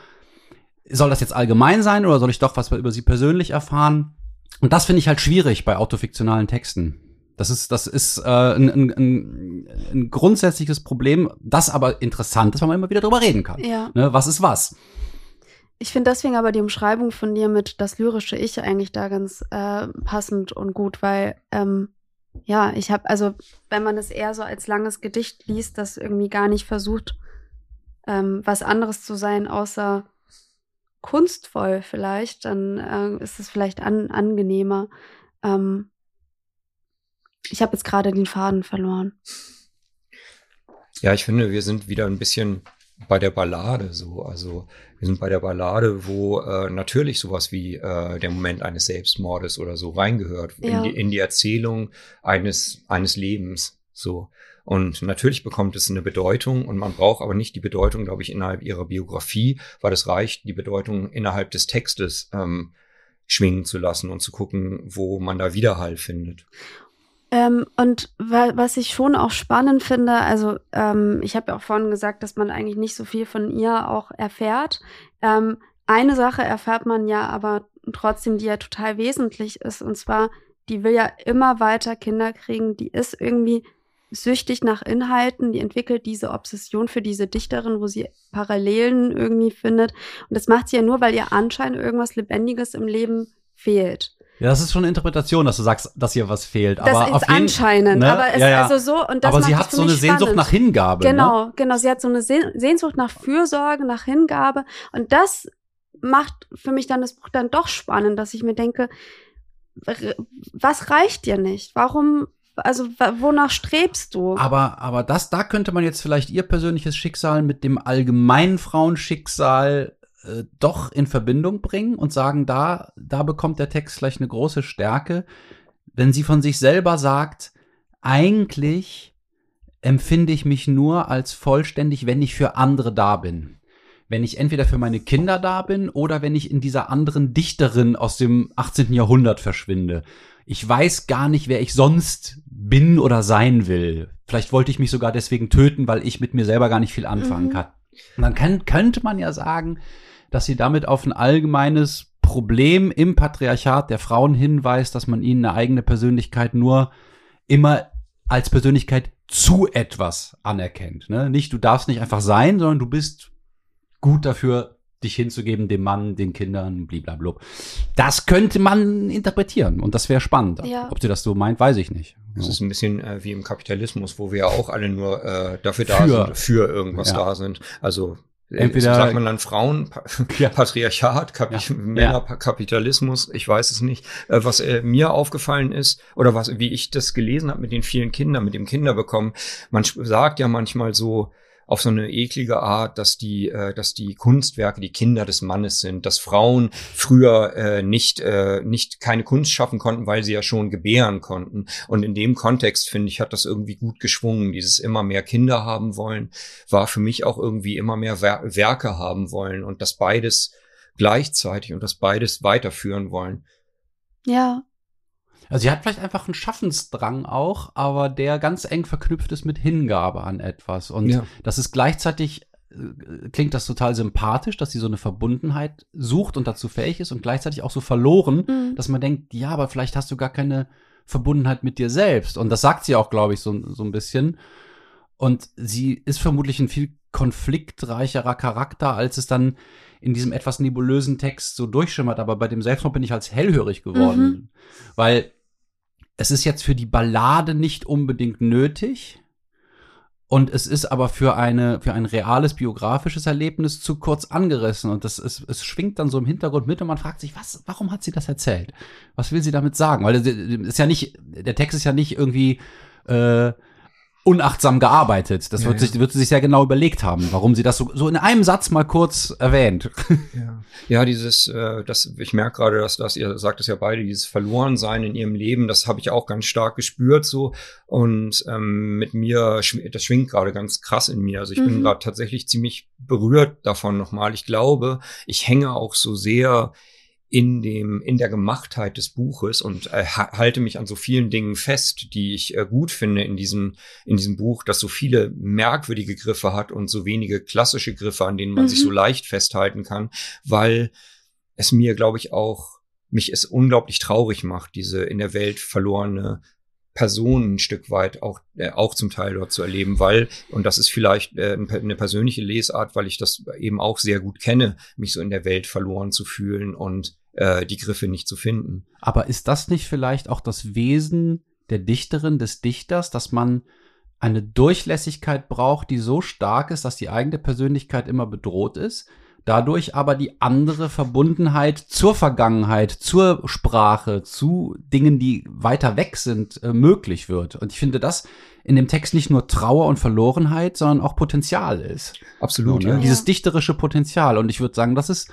Soll das jetzt allgemein sein oder soll ich doch was über sie persönlich erfahren? Und das finde ich halt schwierig bei autofiktionalen Texten. Das ist, das ist äh, ein, ein, ein, ein grundsätzliches Problem, das aber interessant ist, weil man immer wieder drüber reden kann. Ja. Ne, was ist was? Ich finde deswegen aber die Umschreibung von dir mit das lyrische Ich eigentlich da ganz äh, passend und gut, weil ähm, ja, ich habe, also wenn man es eher so als langes Gedicht liest, das irgendwie gar nicht versucht, ähm, was anderes zu sein, außer kunstvoll vielleicht, dann äh, ist es vielleicht an, angenehmer. Ähm, ich habe jetzt gerade den Faden verloren. ja, ich finde, wir sind wieder ein bisschen bei der Ballade so. Also wir sind bei der Ballade, wo äh, natürlich sowas wie äh, der Moment eines Selbstmordes oder so reingehört Ja. in, die, in die Erzählung eines eines Lebens so. Und natürlich bekommt es eine Bedeutung und man braucht aber nicht die Bedeutung, glaube ich, innerhalb ihrer Biografie, weil es reicht, die Bedeutung innerhalb des Textes ähm, schwingen zu lassen und zu gucken, wo man da Widerhall findet. Ähm, und wa was ich schon auch spannend finde, also ähm, ich habe ja auch vorhin gesagt, dass man eigentlich nicht so viel von ihr auch erfährt. Ähm, eine Sache erfährt man ja aber trotzdem, die ja total wesentlich ist, und zwar, die will ja immer weiter Kinder kriegen, die ist irgendwie süchtig nach Inhalten, die entwickelt diese Obsession für diese Dichterin, wo sie Parallelen irgendwie findet. Und das macht sie ja nur, weil ihr anscheinend irgendwas Lebendiges im Leben fehlt. Ja, das ist schon eine Interpretation, dass du sagst, dass ihr was fehlt. Das aber ist anscheinend, ne? aber es Ja, ja. also so und das aber sie hat so eine Sehnsucht spannend. nach Hingabe. Ne? Genau, genau. Sie hat so eine Sehn Sehnsucht nach Fürsorge, nach Hingabe. Und das macht für mich dann das Buch dann doch spannend, dass ich mir denke, was reicht dir nicht? Warum, also wonach strebst du? Aber, aber das, da könnte man jetzt vielleicht ihr persönliches Schicksal mit dem allgemeinen Frauenschicksal äh, doch in Verbindung bringen und sagen, da, da bekommt der Text vielleicht eine große Stärke, wenn sie von sich selber sagt, eigentlich empfinde ich mich nur als vollständig, wenn ich für andere da bin. Wenn ich entweder für meine Kinder da bin oder wenn ich in dieser anderen Dichterin aus dem 18. Jahrhundert verschwinde. Ich weiß gar nicht, wer ich sonst bin oder sein will. Vielleicht wollte ich mich sogar deswegen töten, weil ich mit mir selber gar nicht viel anfangen Mhm. kann. Und dann kann, könnte man ja sagen, dass sie damit auf ein allgemeines Problem im Patriarchat der Frauen hinweist, dass man ihnen eine eigene Persönlichkeit nur immer als Persönlichkeit zu etwas anerkennt. Ne? Nicht, du darfst nicht einfach sein, sondern du bist gut dafür, dich hinzugeben, dem Mann, den Kindern, bliblablub. Das könnte man interpretieren und das wäre spannend. Ja. Ob sie das so meint, weiß ich nicht. Das Ja. ist ein bisschen äh, wie im Kapitalismus, wo wir ja auch alle nur äh, dafür da Für. sind, für irgendwas Ja. da sind. Also Entweder- sagt man dann Frauen, [LAUGHS] Ja. Patriarchat, Kapi Ja. Männerkapitalismus, ich weiß es nicht. Äh, was äh, mir aufgefallen ist, oder was, wie ich das gelesen habe mit den vielen Kindern, mit dem Kinderbekommen, man sagt ja manchmal so, auf so eine eklige Art, dass die, äh, dass die Kunstwerke die Kinder des Mannes sind, dass Frauen früher äh, nicht, äh, nicht keine Kunst schaffen konnten, weil sie ja schon gebären konnten. Und in dem Kontext, finde ich, hat das irgendwie gut geschwungen. Dieses immer mehr Kinder haben wollen, war für mich auch irgendwie immer mehr Wer Werke haben wollen und das beides gleichzeitig und das beides weiterführen wollen. Ja, Also sie hat vielleicht einfach einen Schaffensdrang auch, aber der ganz eng verknüpft ist mit Hingabe an etwas. Und Ja. das ist gleichzeitig, äh, klingt das total sympathisch, dass sie so eine Verbundenheit sucht und dazu fähig ist und gleichzeitig auch so verloren, Mhm. dass man denkt, ja, aber vielleicht hast du gar keine Verbundenheit mit dir selbst. Und das sagt sie auch, glaube ich, so, so ein bisschen. Und sie ist vermutlich ein viel konfliktreicherer Charakter, als es dann in diesem etwas nebulösen Text so durchschimmert. Aber bei dem Selbstmord bin ich als hellhörig geworden. Mhm. Weil es ist jetzt für die Ballade nicht unbedingt nötig. Und es ist aber für eine, für ein reales biografisches Erlebnis zu kurz angerissen. Und das ist, es schwingt dann so im Hintergrund mit und man fragt sich, was, warum hat sie das erzählt? Was will sie damit sagen? Weil ist ja nicht, der Text ist ja nicht irgendwie, äh, unachtsam gearbeitet. Das Ja, wird, ja. sich, wird sie sich sehr genau überlegt haben, warum sie das so, so in einem Satz mal kurz erwähnt. Ja, [LAUGHS] ja dieses, äh, das, ich merke gerade, dass das, ihr sagt es ja beide, dieses Verlorensein in ihrem Leben, das habe ich auch ganz stark gespürt so. Und ähm, mit mir, das schwingt gerade ganz krass in mir. Also ich bin Mhm. gerade tatsächlich ziemlich berührt davon nochmal. Ich glaube, ich hänge auch so sehr in dem in der Gemachtheit des Buches und äh, ha- halte mich an so vielen Dingen fest, die ich äh, gut finde in diesem in diesem Buch, das so viele merkwürdige Griffe hat und so wenige klassische Griffe, an denen man Mhm. sich so leicht festhalten kann, weil es mir, glaube ich, auch mich es unglaublich traurig macht, diese in der Welt verlorene Person ein Stück weit auch, äh, auch zum Teil dort zu erleben, weil, und das ist vielleicht äh, ein- eine persönliche Lesart, weil ich das eben auch sehr gut kenne, mich so in der Welt verloren zu fühlen und äh, die Griffe nicht zu finden. Aber ist das nicht vielleicht auch das Wesen der Dichterin, des Dichters, dass man eine Durchlässigkeit braucht, die so stark ist, dass die eigene Persönlichkeit immer bedroht ist, dadurch aber die andere Verbundenheit zur Vergangenheit, zur Sprache, zu Dingen, die weiter weg sind, äh, möglich wird. Und ich finde, dass in dem Text nicht nur Trauer und Verlorenheit, sondern auch Potenzial ist. Absolut, So, ne? ja. Dieses dichterische Potenzial. Und ich würde sagen, das ist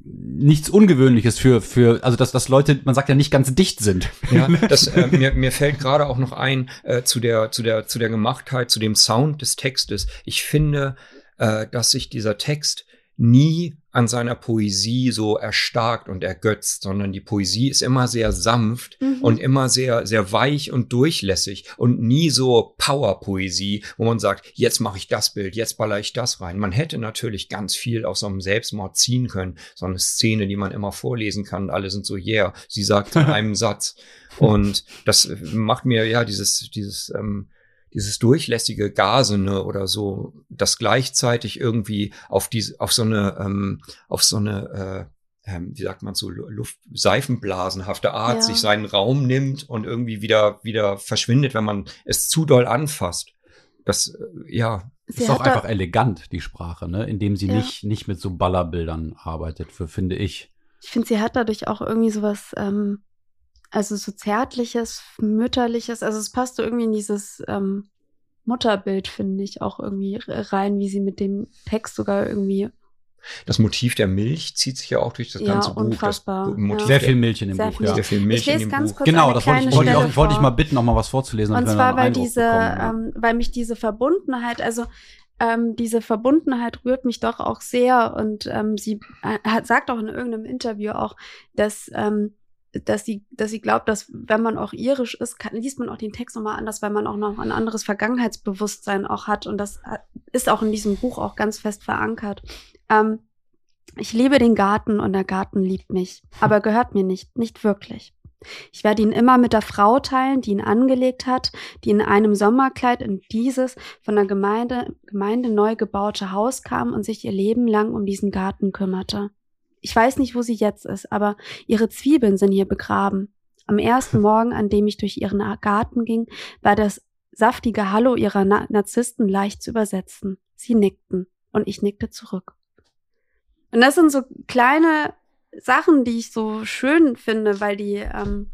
nichts Ungewöhnliches für, für, also dass, dass Leute, man sagt ja nicht ganz dicht sind. Ja, [LAUGHS] das, äh, mir, mir fällt gerade auch noch ein äh, zu der zu der zu der Gemachtheit, zu dem Sound des Textes. Ich finde, äh, dass sich dieser Text nie an seiner Poesie so erstarkt und ergötzt, sondern die Poesie ist immer sehr sanft Mhm. und immer sehr sehr weich und durchlässig und nie so Power-Poesie, wo man sagt, jetzt mache ich das Bild, jetzt baller ich das rein. Man hätte natürlich ganz viel aus so einem Selbstmord ziehen können, so eine Szene, die man immer vorlesen kann. und Alle sind so yeah. Sie sagt [LAUGHS] in einem Satz und das macht mir ja dieses dieses ähm, dieses durchlässige Gasene oder so, das gleichzeitig irgendwie auf diese, auf so eine, ähm, auf so eine, äh, ähm, wie sagt man so, Lu- Luft, seifenblasenhafte Art Ja. sich seinen Raum nimmt und irgendwie wieder, wieder verschwindet, wenn man es zu doll anfasst. Das, äh, ja, Sie ist auch einfach elegant, die Sprache, ne? Indem sie Ja. nicht, nicht mit so Ballerbildern arbeitet, für, finde ich. Ich finde, sie hat dadurch auch irgendwie sowas, ähm, also so zärtliches, mütterliches, also es passt so irgendwie in dieses ähm, Mutterbild, finde ich, auch irgendwie rein, wie sie mit dem Text sogar irgendwie das Motiv der Milch zieht sich ja auch durch das Ja, ganze Buch. unfassbar, Das Motiv ja. Sehr viel Milch in dem Sehr Buch, viel. ja. sehr viel Milch Ich in dem ganz Buch. kurz Genau, das wollte ich, wollte ich, auch, wollte ich mal bitten, noch mal was vorzulesen. Und zwar, weil diese, bekommen, ähm, weil mich diese Verbundenheit, also ähm, diese Verbundenheit rührt mich doch auch sehr und ähm, sie äh, hat, sagt auch in irgendeinem Interview auch, dass ähm, dass sie, dass sie glaubt, dass wenn man auch irisch ist, kann, liest man auch den Text nochmal anders, weil man auch noch ein anderes Vergangenheitsbewusstsein auch hat. Und das hat- ist auch in diesem Buch auch ganz fest verankert. Ähm, ich liebe den Garten und der Garten liebt mich, aber gehört mir nicht, nicht wirklich. Ich werde ihn immer mit der Frau teilen, die ihn angelegt hat, die in einem Sommerkleid in dieses von der Gemeinde, Gemeinde neu gebaute Haus kam und sich ihr Leben lang um diesen Garten kümmerte. Ich weiß nicht, wo sie jetzt ist, aber ihre Zwiebeln sind hier begraben. Am ersten Morgen, an dem ich durch ihren Garten ging, war das saftige Hallo ihrer Na Narzissten leicht zu übersetzen. Sie nickten und ich nickte zurück. Und das sind so kleine Sachen, die ich so schön finde, weil die, ähm,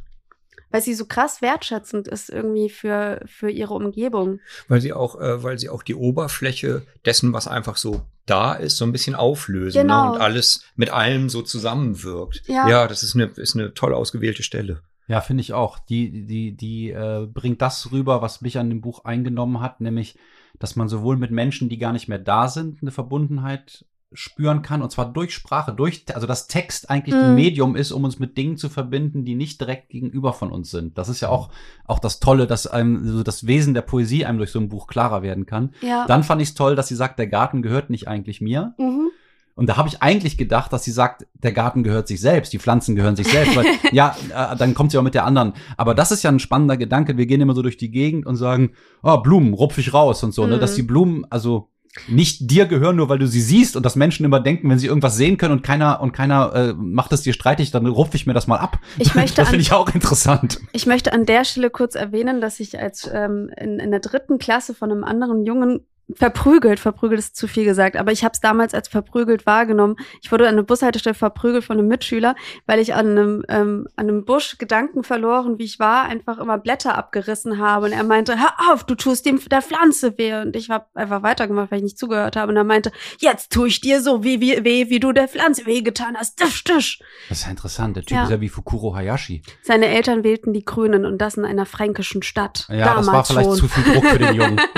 weil sie so krass wertschätzend ist irgendwie für, für ihre Umgebung. Weil sie auch, äh, weil sie auch die Oberfläche dessen, was einfach so da ist, so ein bisschen auflösen Genau. ne? und alles mit allem so zusammenwirkt. Ja. ja das ist eine, ist eine toll ausgewählte Stelle. Ja, finde ich auch. Die, die, die äh, bringt das rüber, was mich an dem Buch eingenommen hat, nämlich, dass man sowohl mit Menschen, die gar nicht mehr da sind, eine Verbundenheit spüren kann, und zwar durch Sprache, durch, also dass Text eigentlich Mhm. ein Medium ist, um uns mit Dingen zu verbinden, die nicht direkt gegenüber von uns sind. Das ist ja auch, auch das Tolle, dass einem so das Wesen der Poesie einem durch so ein Buch klarer werden kann. Ja. Dann fand ich es toll, dass sie sagt, der Garten gehört nicht eigentlich mir, mhm. und da habe ich eigentlich gedacht, dass sie sagt, der Garten gehört sich selbst, die Pflanzen gehören sich selbst. Weil, [LAUGHS] ja, äh, dann kommt sie auch mit der anderen. Aber das ist ja ein spannender Gedanke. Wir gehen immer so durch die Gegend und sagen, oh, Blumen, rupf ich raus und so, ne? Mhm. Dass die Blumen, also nicht dir gehören, nur weil du sie siehst und dass Menschen immer denken, wenn sie irgendwas sehen können und keiner und keiner äh, macht es dir streitig, dann rupf ich mir das mal ab. Ich [LAUGHS] möchte das an- finde ich auch interessant. Ich möchte an der Stelle kurz erwähnen, dass ich als ähm, in, in der dritten Klasse von einem anderen Jungen verprügelt, verprügelt ist zu viel gesagt, aber ich habe es damals als verprügelt wahrgenommen. Ich wurde an der Bushaltestelle verprügelt von einem Mitschüler, weil ich an einem, ähm, an einem Busch Gedanken verloren, wie ich war, einfach immer Blätter abgerissen habe. Und er meinte, hör auf, du tust dem der Pflanze weh. Und ich habe einfach weitergemacht, weil ich nicht zugehört habe. Und er meinte, jetzt tue ich dir so weh, wie, weh, wie du der Pflanze weh getan hast. Tisch, tisch. Das ist ja interessant. Der Typ Ja. ist ja wie Fukuro Hayashi. Seine Eltern wählten die Grünen und das in einer fränkischen Stadt. Ja, damals das war vielleicht schon. zu viel Druck für den Jungen. [LAUGHS]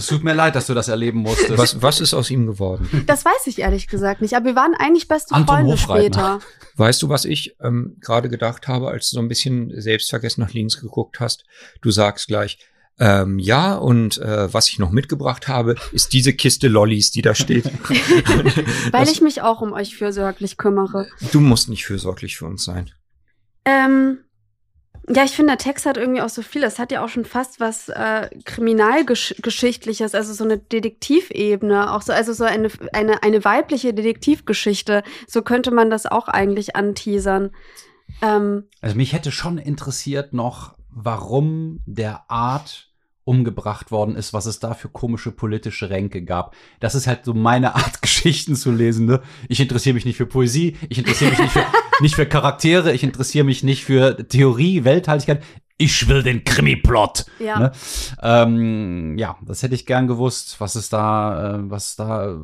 Es tut mir leid, dass du das erleben musstest. Was, was ist aus ihm geworden? Das weiß ich ehrlich gesagt nicht, aber wir waren eigentlich beste Anton Freunde später. Weißt du, was ich ähm, gerade gedacht habe, als du so ein bisschen selbstvergessen nach links geguckt hast? Du sagst gleich, ähm, ja, und äh, was ich noch mitgebracht habe, ist diese Kiste Lollis, die da steht. [LAUGHS] [LAUGHS] Weil Das- ich mich auch um euch fürsorglich kümmere. du musst nicht fürsorglich für uns sein. Ähm, ja, ich finde, der Text hat irgendwie auch so viel. Es hat ja auch schon fast was äh, Kriminalgeschichtliches, also so eine Detektivebene, auch so, also so eine, eine, eine weibliche Detektivgeschichte. So könnte man das auch eigentlich anteasern. Ähm, Also mich hätte schon interessiert noch, warum der Art umgebracht worden ist, was es da für komische politische Ränke gab. Das ist halt so meine [LAUGHS] Art, Geschichten zu lesen. Ne? Ich interessiere mich nicht für Poesie, ich interessiere mich nicht für, [LAUGHS] nicht für Charaktere, ich interessiere mich nicht für Theorie, Welthaltigkeit. Ich will den Krimi-Plot. ja. Ne? Ähm, ja, das hätte ich gern gewusst, was es da, äh, was da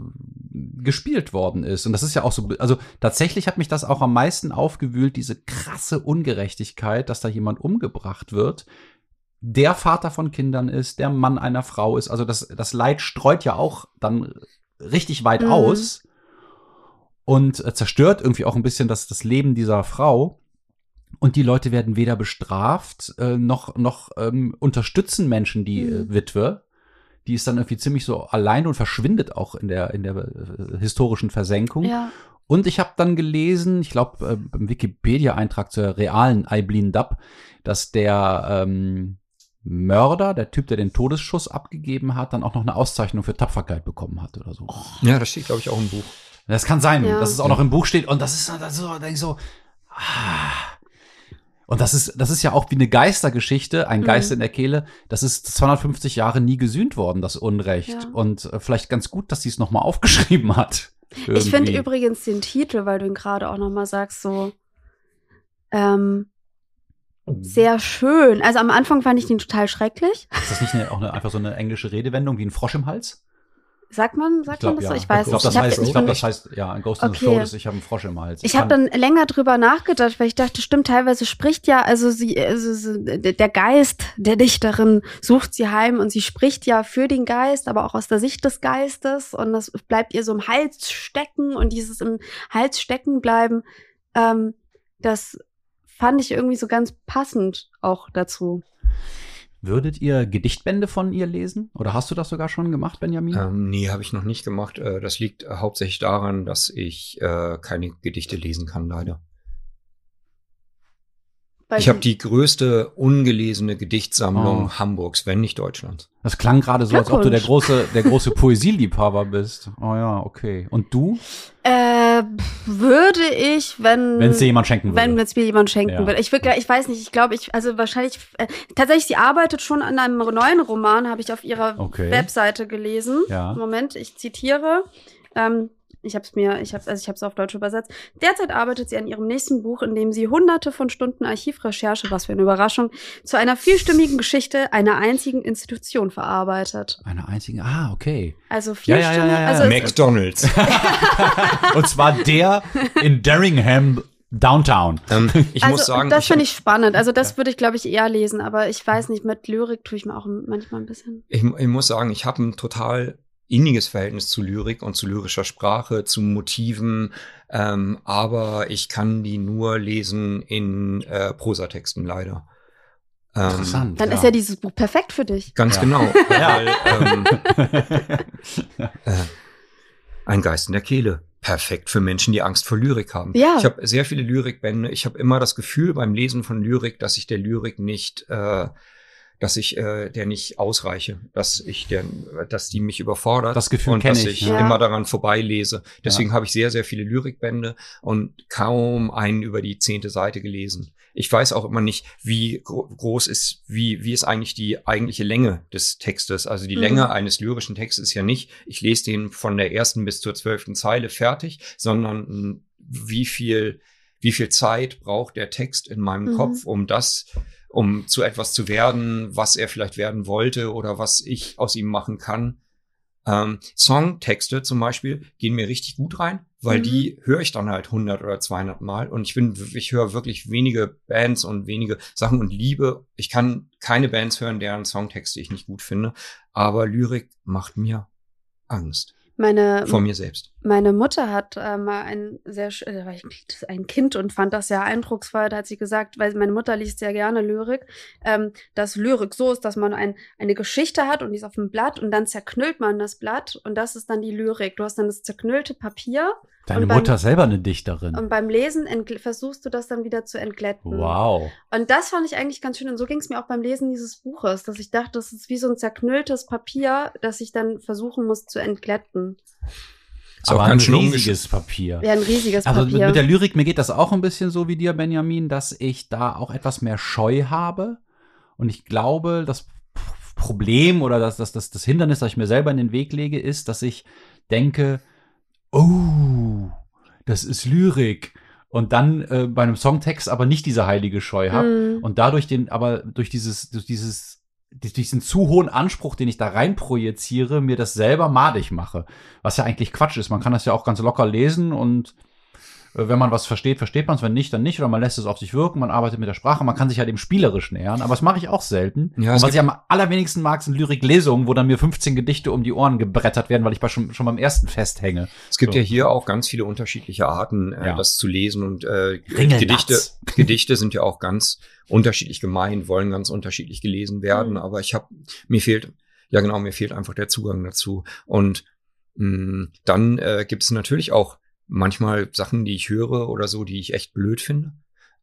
gespielt worden ist. Und das ist ja auch so, also tatsächlich hat mich das auch am meisten aufgewühlt, diese krasse Ungerechtigkeit, dass da jemand umgebracht wird, der Vater von Kindern ist, der Mann einer Frau ist. Also das, das Leid streut ja auch dann richtig weit Mhm. aus und äh, zerstört irgendwie auch ein bisschen das, das Leben dieser Frau. Und die Leute werden weder bestraft, äh, noch, noch ähm, unterstützen Menschen die Mhm. äh, Witwe. Die ist dann irgendwie ziemlich so allein und verschwindet auch in der, in der äh, historischen Versenkung. ja. Und ich habe dann gelesen, ich glaube, äh, im Wikipedia-Eintrag zur realen Aiblin Dab, dass der ähm, Mörder, der Typ, der den Todesschuss abgegeben hat, dann auch noch eine Auszeichnung für Tapferkeit bekommen hat oder so. Ja, das steht, glaube ich, auch im Buch. Das kann sein, Ja. dass es auch noch im Buch steht. Und das ist dann so, denke ich so, ah. Und das ist, das ist ja auch wie eine Geistergeschichte, ein Mhm. Geist in der Kehle. Das ist 250 Jahre nie gesühnt worden, das Unrecht. Ja. Und äh, vielleicht ganz gut, dass sie es nochmal [LAUGHS] aufgeschrieben hat. Ich finde Irgendwie. übrigens den Titel, weil du ihn gerade auch noch mal sagst, so ähm, sehr schön. Also am Anfang fand ich den total schrecklich. Ist das nicht eine, auch eine, einfach so eine englische Redewendung wie ein Frosch im Hals? Sagt man, sagt man das so? Ich weiß ich glaube, nicht. das, Ich heißt, ich ich glaub, bin- das heißt, ja, ein Ghost in the Okay. Throat ist, ich habe einen Frosch im Hals. Ich habe kann- dann länger drüber nachgedacht, weil ich dachte, stimmt, teilweise spricht ja, also sie, also der Geist der Dichterin sucht sie heim und sie spricht ja für den Geist, aber auch aus der Sicht des Geistes und das bleibt ihr so im Hals stecken und dieses im Hals stecken bleiben, ähm, das fand ich irgendwie so ganz passend auch dazu. Würdet ihr Gedichtbände von ihr lesen? Oder hast du das sogar schon gemacht, Benjamin? Ähm, nee, habe ich noch nicht gemacht. Äh, das liegt äh, hauptsächlich daran, dass ich äh, keine Gedichte lesen kann, leider. Weil Ich habe die größte ungelesene Gedichtsammlung Oh. Hamburgs, wenn nicht Deutschlands. Das klang gerade so, als ob du der große, der große Poesieliebhaber bist. Oh ja, okay. Und du? äh, würde ich, wenn Wenn es dir jemand schenken würde. Wenn es mir jemand schenken Ja. will. Ich will, ich weiß nicht, ich glaube, ich, also wahrscheinlich, äh, tatsächlich, sie arbeitet schon an einem neuen Roman, habe ich auf ihrer Okay. Webseite gelesen. Ja. Moment, ich zitiere. Ähm, Ich habe es mir, ich habe, also ich habe es auf Deutsch übersetzt. Derzeit arbeitet sie an ihrem nächsten Buch, in dem sie hunderte von Stunden Archivrecherche, was für eine Überraschung, zu einer vielstimmigen Geschichte einer einzigen Institution verarbeitet. Eine einzige. Ah, okay. Also Ja, vier ja, ja, Stunden. ja, ja. Also McDonalds. [LAUGHS] Und zwar der in Darringham Downtown. ähm, ich also, muss sagen, das finde ich spannend. Also das würde ich, glaube ich, eher lesen. Aber ich weiß nicht, mit Lyrik tue ich mir auch manchmal ein bisschen. ich, ich muss sagen, ich habe ein total inniges Verhältnis zu Lyrik und zu lyrischer Sprache, zu Motiven, ähm, aber ich kann die nur lesen in äh, Prosatexten leider. Ähm, Interessant. Dann ist ja dieses Buch perfekt für dich. Ganz Ja. genau. [LAUGHS] Ja. Weil, ähm, [LAUGHS] äh, ein Geist in der Kehle. Perfekt für Menschen, die Angst vor Lyrik haben. Ja. Ich habe sehr viele Lyrikbände. Ich habe immer das Gefühl beim Lesen von Lyrik, dass ich der Lyrik nicht, äh, dass ich äh, der nicht ausreiche, dass ich der, dass die mich überfordert. Das Gefühl und kenn dass ich, ich ja. immer daran vorbeilese. Deswegen habe ich sehr, sehr viele Lyrikbände und kaum einen über die zehnte Seite gelesen. Ich weiß auch immer nicht, wie gro groß ist, wie, wie ist eigentlich die eigentliche Länge des Textes. Also die Mhm. Länge eines lyrischen Textes ist ja nicht, ich lese den von der ersten bis zur zwölften Zeile fertig, sondern mh, wie viel, wie viel Zeit braucht der Text in meinem Mhm. Kopf, um das, um zu etwas zu werden, was er vielleicht werden wollte oder was ich aus ihm machen kann. Ähm, Songtexte zum Beispiel gehen mir richtig gut rein, weil Mhm. die höre ich dann halt 100 oder 200 Mal und ich bin, ich höre wirklich wenige Bands und wenige Sachen und liebe, ich kann keine Bands hören, deren Songtexte ich nicht gut finde, aber Lyrik macht mir Angst Meine, vor mir selbst. meine Mutter hat äh, mal ein sehr da war ich ein Kind und fand das sehr eindrucksvoll. Da hat sie gesagt, weil meine Mutter liest sehr gerne Lyrik, ähm, dass Lyrik so ist, dass man ein, eine Geschichte hat und die ist auf dem Blatt und dann zerknüllt man das Blatt und das ist dann die Lyrik. Du hast dann das zerknüllte Papier Deine beim- Mutter ist selber eine Dichterin. und beim Lesen versuchst du das dann wieder zu entglätten. Wow. Und das fand ich eigentlich ganz schön. Und so ging es mir auch beim Lesen dieses Buches, dass ich dachte, das ist wie so ein zerknülltes Papier, das ich dann versuchen muss zu entglätten. Ist auch Aber ein ganz schön riesiges Papier. Ja, ein riesiges Also mit, Papier. mit der Lyrik, mir geht das auch ein bisschen so wie dir, Benjamin, dass ich da auch etwas mehr Scheu habe. Und ich glaube, das Problem oder das, das, das, das Hindernis, das ich mir selber in den Weg lege, ist, dass ich denke, oh, das ist Lyrik. Und dann äh, bei einem Songtext aber nicht diese heilige Scheu habe. Mhm. Und dadurch den, aber durch dieses, durch dieses, durch diesen zu hohen Anspruch, den ich da rein projiziere, mir das selber madig mache. Was ja eigentlich Quatsch ist. Man kann das ja auch ganz locker lesen und wenn man was versteht, versteht man es, wenn nicht, dann nicht, oder man lässt es auf sich wirken, man arbeitet mit der Sprache, man kann sich halt dem Spielerisch nähern, aber das mache ich auch selten. Ja, und was ich am allerwenigsten mag, sind Lyriklesungen, wo dann mir 15 Gedichte um die Ohren gebrettert werden, weil ich bei schon, schon beim ersten festhänge. Es gibt So. ja hier auch ganz viele unterschiedliche Arten, äh, Ja. das zu lesen und äh. Gedichte, Gedichte sind ja auch ganz unterschiedlich gemeint, wollen ganz unterschiedlich gelesen werden, Mhm. aber ich habe mir fehlt ja genau mir fehlt einfach der Zugang dazu und mh, dann äh, gibt es natürlich auch manchmal Sachen, die ich höre oder so, die ich echt blöd finde.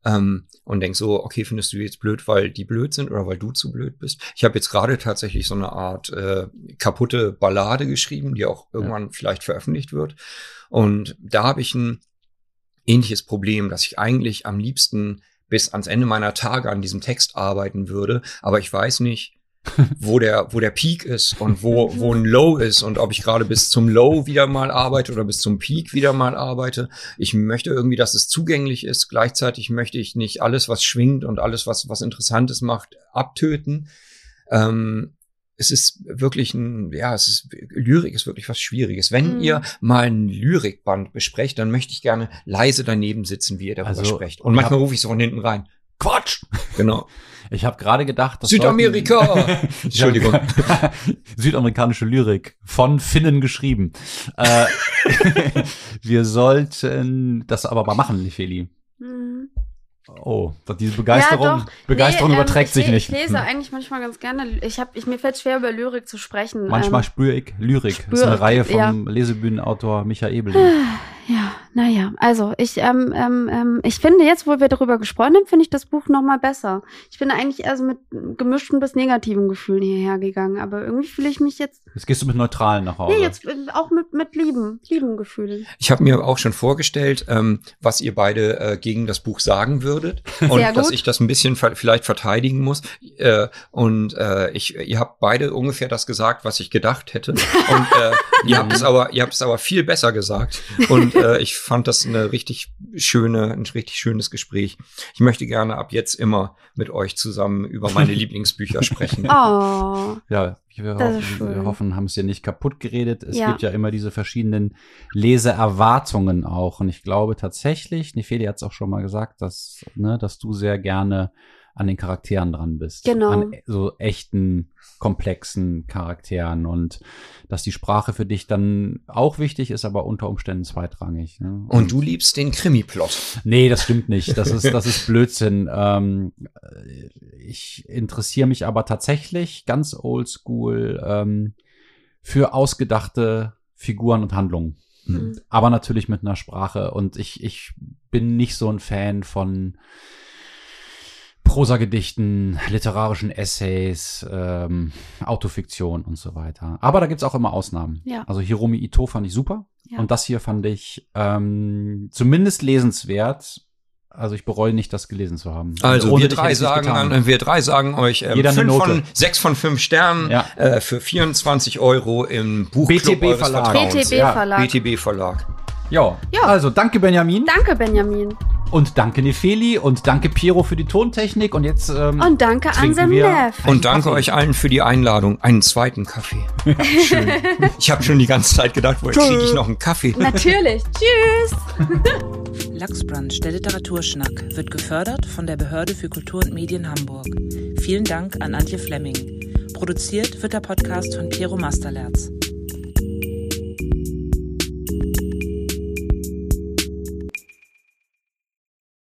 Ähm, und denk so, okay, findest du jetzt blöd, weil die blöd sind oder weil du zu blöd bist? Ich habe jetzt gerade tatsächlich so eine Art äh, kaputte Ballade geschrieben, die auch irgendwann vielleicht veröffentlicht wird. Und da habe ich ein ähnliches Problem, dass ich eigentlich am liebsten bis ans Ende meiner Tage an diesem Text arbeiten würde, aber ich weiß nicht, wo der, wo der Peak ist und wo, wo ein Low ist und ob ich gerade bis zum Low wieder mal arbeite oder bis zum Peak wieder mal arbeite. Ich möchte irgendwie, dass es zugänglich ist. Gleichzeitig möchte ich nicht alles, was schwingt und alles, was, was Interessantes macht, abtöten. Ähm, es ist wirklich ein, ja, es ist, Lyrik ist wirklich was Schwieriges. Wenn Mhm. ihr mal ein Lyrikband besprecht, dann möchte ich gerne leise daneben sitzen, wie ihr darüber Also, sprecht. Und manchmal rufe ich so von hinten rein. Quatsch! Genau. Ich habe gerade gedacht, dass Südamerika! [LAUGHS] Entschuldigung. [LAUGHS] Südamerikanische Lyrik von Finnen geschrieben. Äh, [LAUGHS] wir sollten das aber mal machen, Feli. Mhm. Oh, diese Begeisterung, Ja, doch. Begeisterung Nee, ähm, überträgt ich, sich nicht. Ich lese Hm. eigentlich manchmal ganz gerne. Ich hab, ich, mir fällt schwer, über Lyrik zu sprechen. Manchmal ähm, spüre ich Lyrik. das ist spür eine Reihe vom ja. Lesebühnenautor Michael Ebeling. Ja, Naja, also ich, ähm, ähm, ähm, ich finde jetzt, wo wir darüber gesprochen haben, finde ich das Buch noch mal besser. Ich bin eigentlich eher so mit gemischten bis negativen Gefühlen hierher gegangen, aber irgendwie fühle ich mich jetzt, Jetzt gehst du mit neutralen nach Hause. nee, jetzt äh, auch mit, mit lieben, lieben Gefühlen. Ich habe mir auch schon vorgestellt, ähm, was ihr beide äh, gegen das Buch sagen würdet [LAUGHS] und Sehr dass gut. ich das ein bisschen ver vielleicht verteidigen muss. Äh, und äh, ich, ihr habt beide ungefähr das gesagt, was ich gedacht hätte. [LAUGHS] Und äh, ihr habt es aber, ihr habt es aber viel besser gesagt. Und äh, ich fand das eine richtig schöne, ein richtig schönes Gespräch. Ich möchte gerne ab jetzt immer mit euch zusammen über meine [LAUGHS] Lieblingsbücher sprechen. Oh, Ja, wir hoffen, wir hoffen, haben es dir nicht kaputt geredet. Es Ja. gibt ja immer diese verschiedenen Leseerwartungen auch. Und ich glaube tatsächlich, Nefeli hat es auch schon mal gesagt, dass, ne, dass du sehr gerne an den Charakteren dran bist. Genau. An so echten, komplexen Charakteren und dass die Sprache für dich dann auch wichtig ist, aber unter Umständen zweitrangig. Ne? Und du liebst den Krimi-Plot. Nee, das stimmt nicht. Das ist, das ist Blödsinn. [LAUGHS] Ähm, ich interessiere mich aber tatsächlich ganz oldschool ähm, für ausgedachte Figuren und Handlungen. Mhm. Aber natürlich mit einer Sprache. Und ich, ich bin nicht so ein Fan von Prosagedichten, literarischen Essays, ähm, Autofiktion und so weiter. Aber da gibt's auch immer Ausnahmen. Ja. Also Hiromi Ito fand ich super. Ja. Und das hier fand ich ähm, zumindest lesenswert. Also ich bereue nicht, das gelesen zu haben. Also Ohne wir drei, sagen, an, wir drei sagen euch ähm, Jeder eine fünf von, sechs von fünf Sternen Ja. äh, für 24 Euro im Buchclub BTB Verlag. BTB ja, Verlag. BTB Verlag. Ja. Ja. Also danke Benjamin Danke, Benjamin. Und danke Nefeli und danke Piero für die Tontechnik und jetzt. Ähm, und danke Anselm Neff. Und danke Kaffee. euch allen für die Einladung. Einen zweiten Kaffee. [LAUGHS] Schön. Ich habe schon die ganze Zeit gedacht, woher kriege ich noch einen Kaffee? Natürlich. Tschüss. [LAUGHS] Lachsbrunch, der Literaturschnack, wird gefördert von der Behörde für Kultur und Medien Hamburg. Vielen Dank an Antje Flemming. Produziert wird der Podcast von Piero Masterlerz.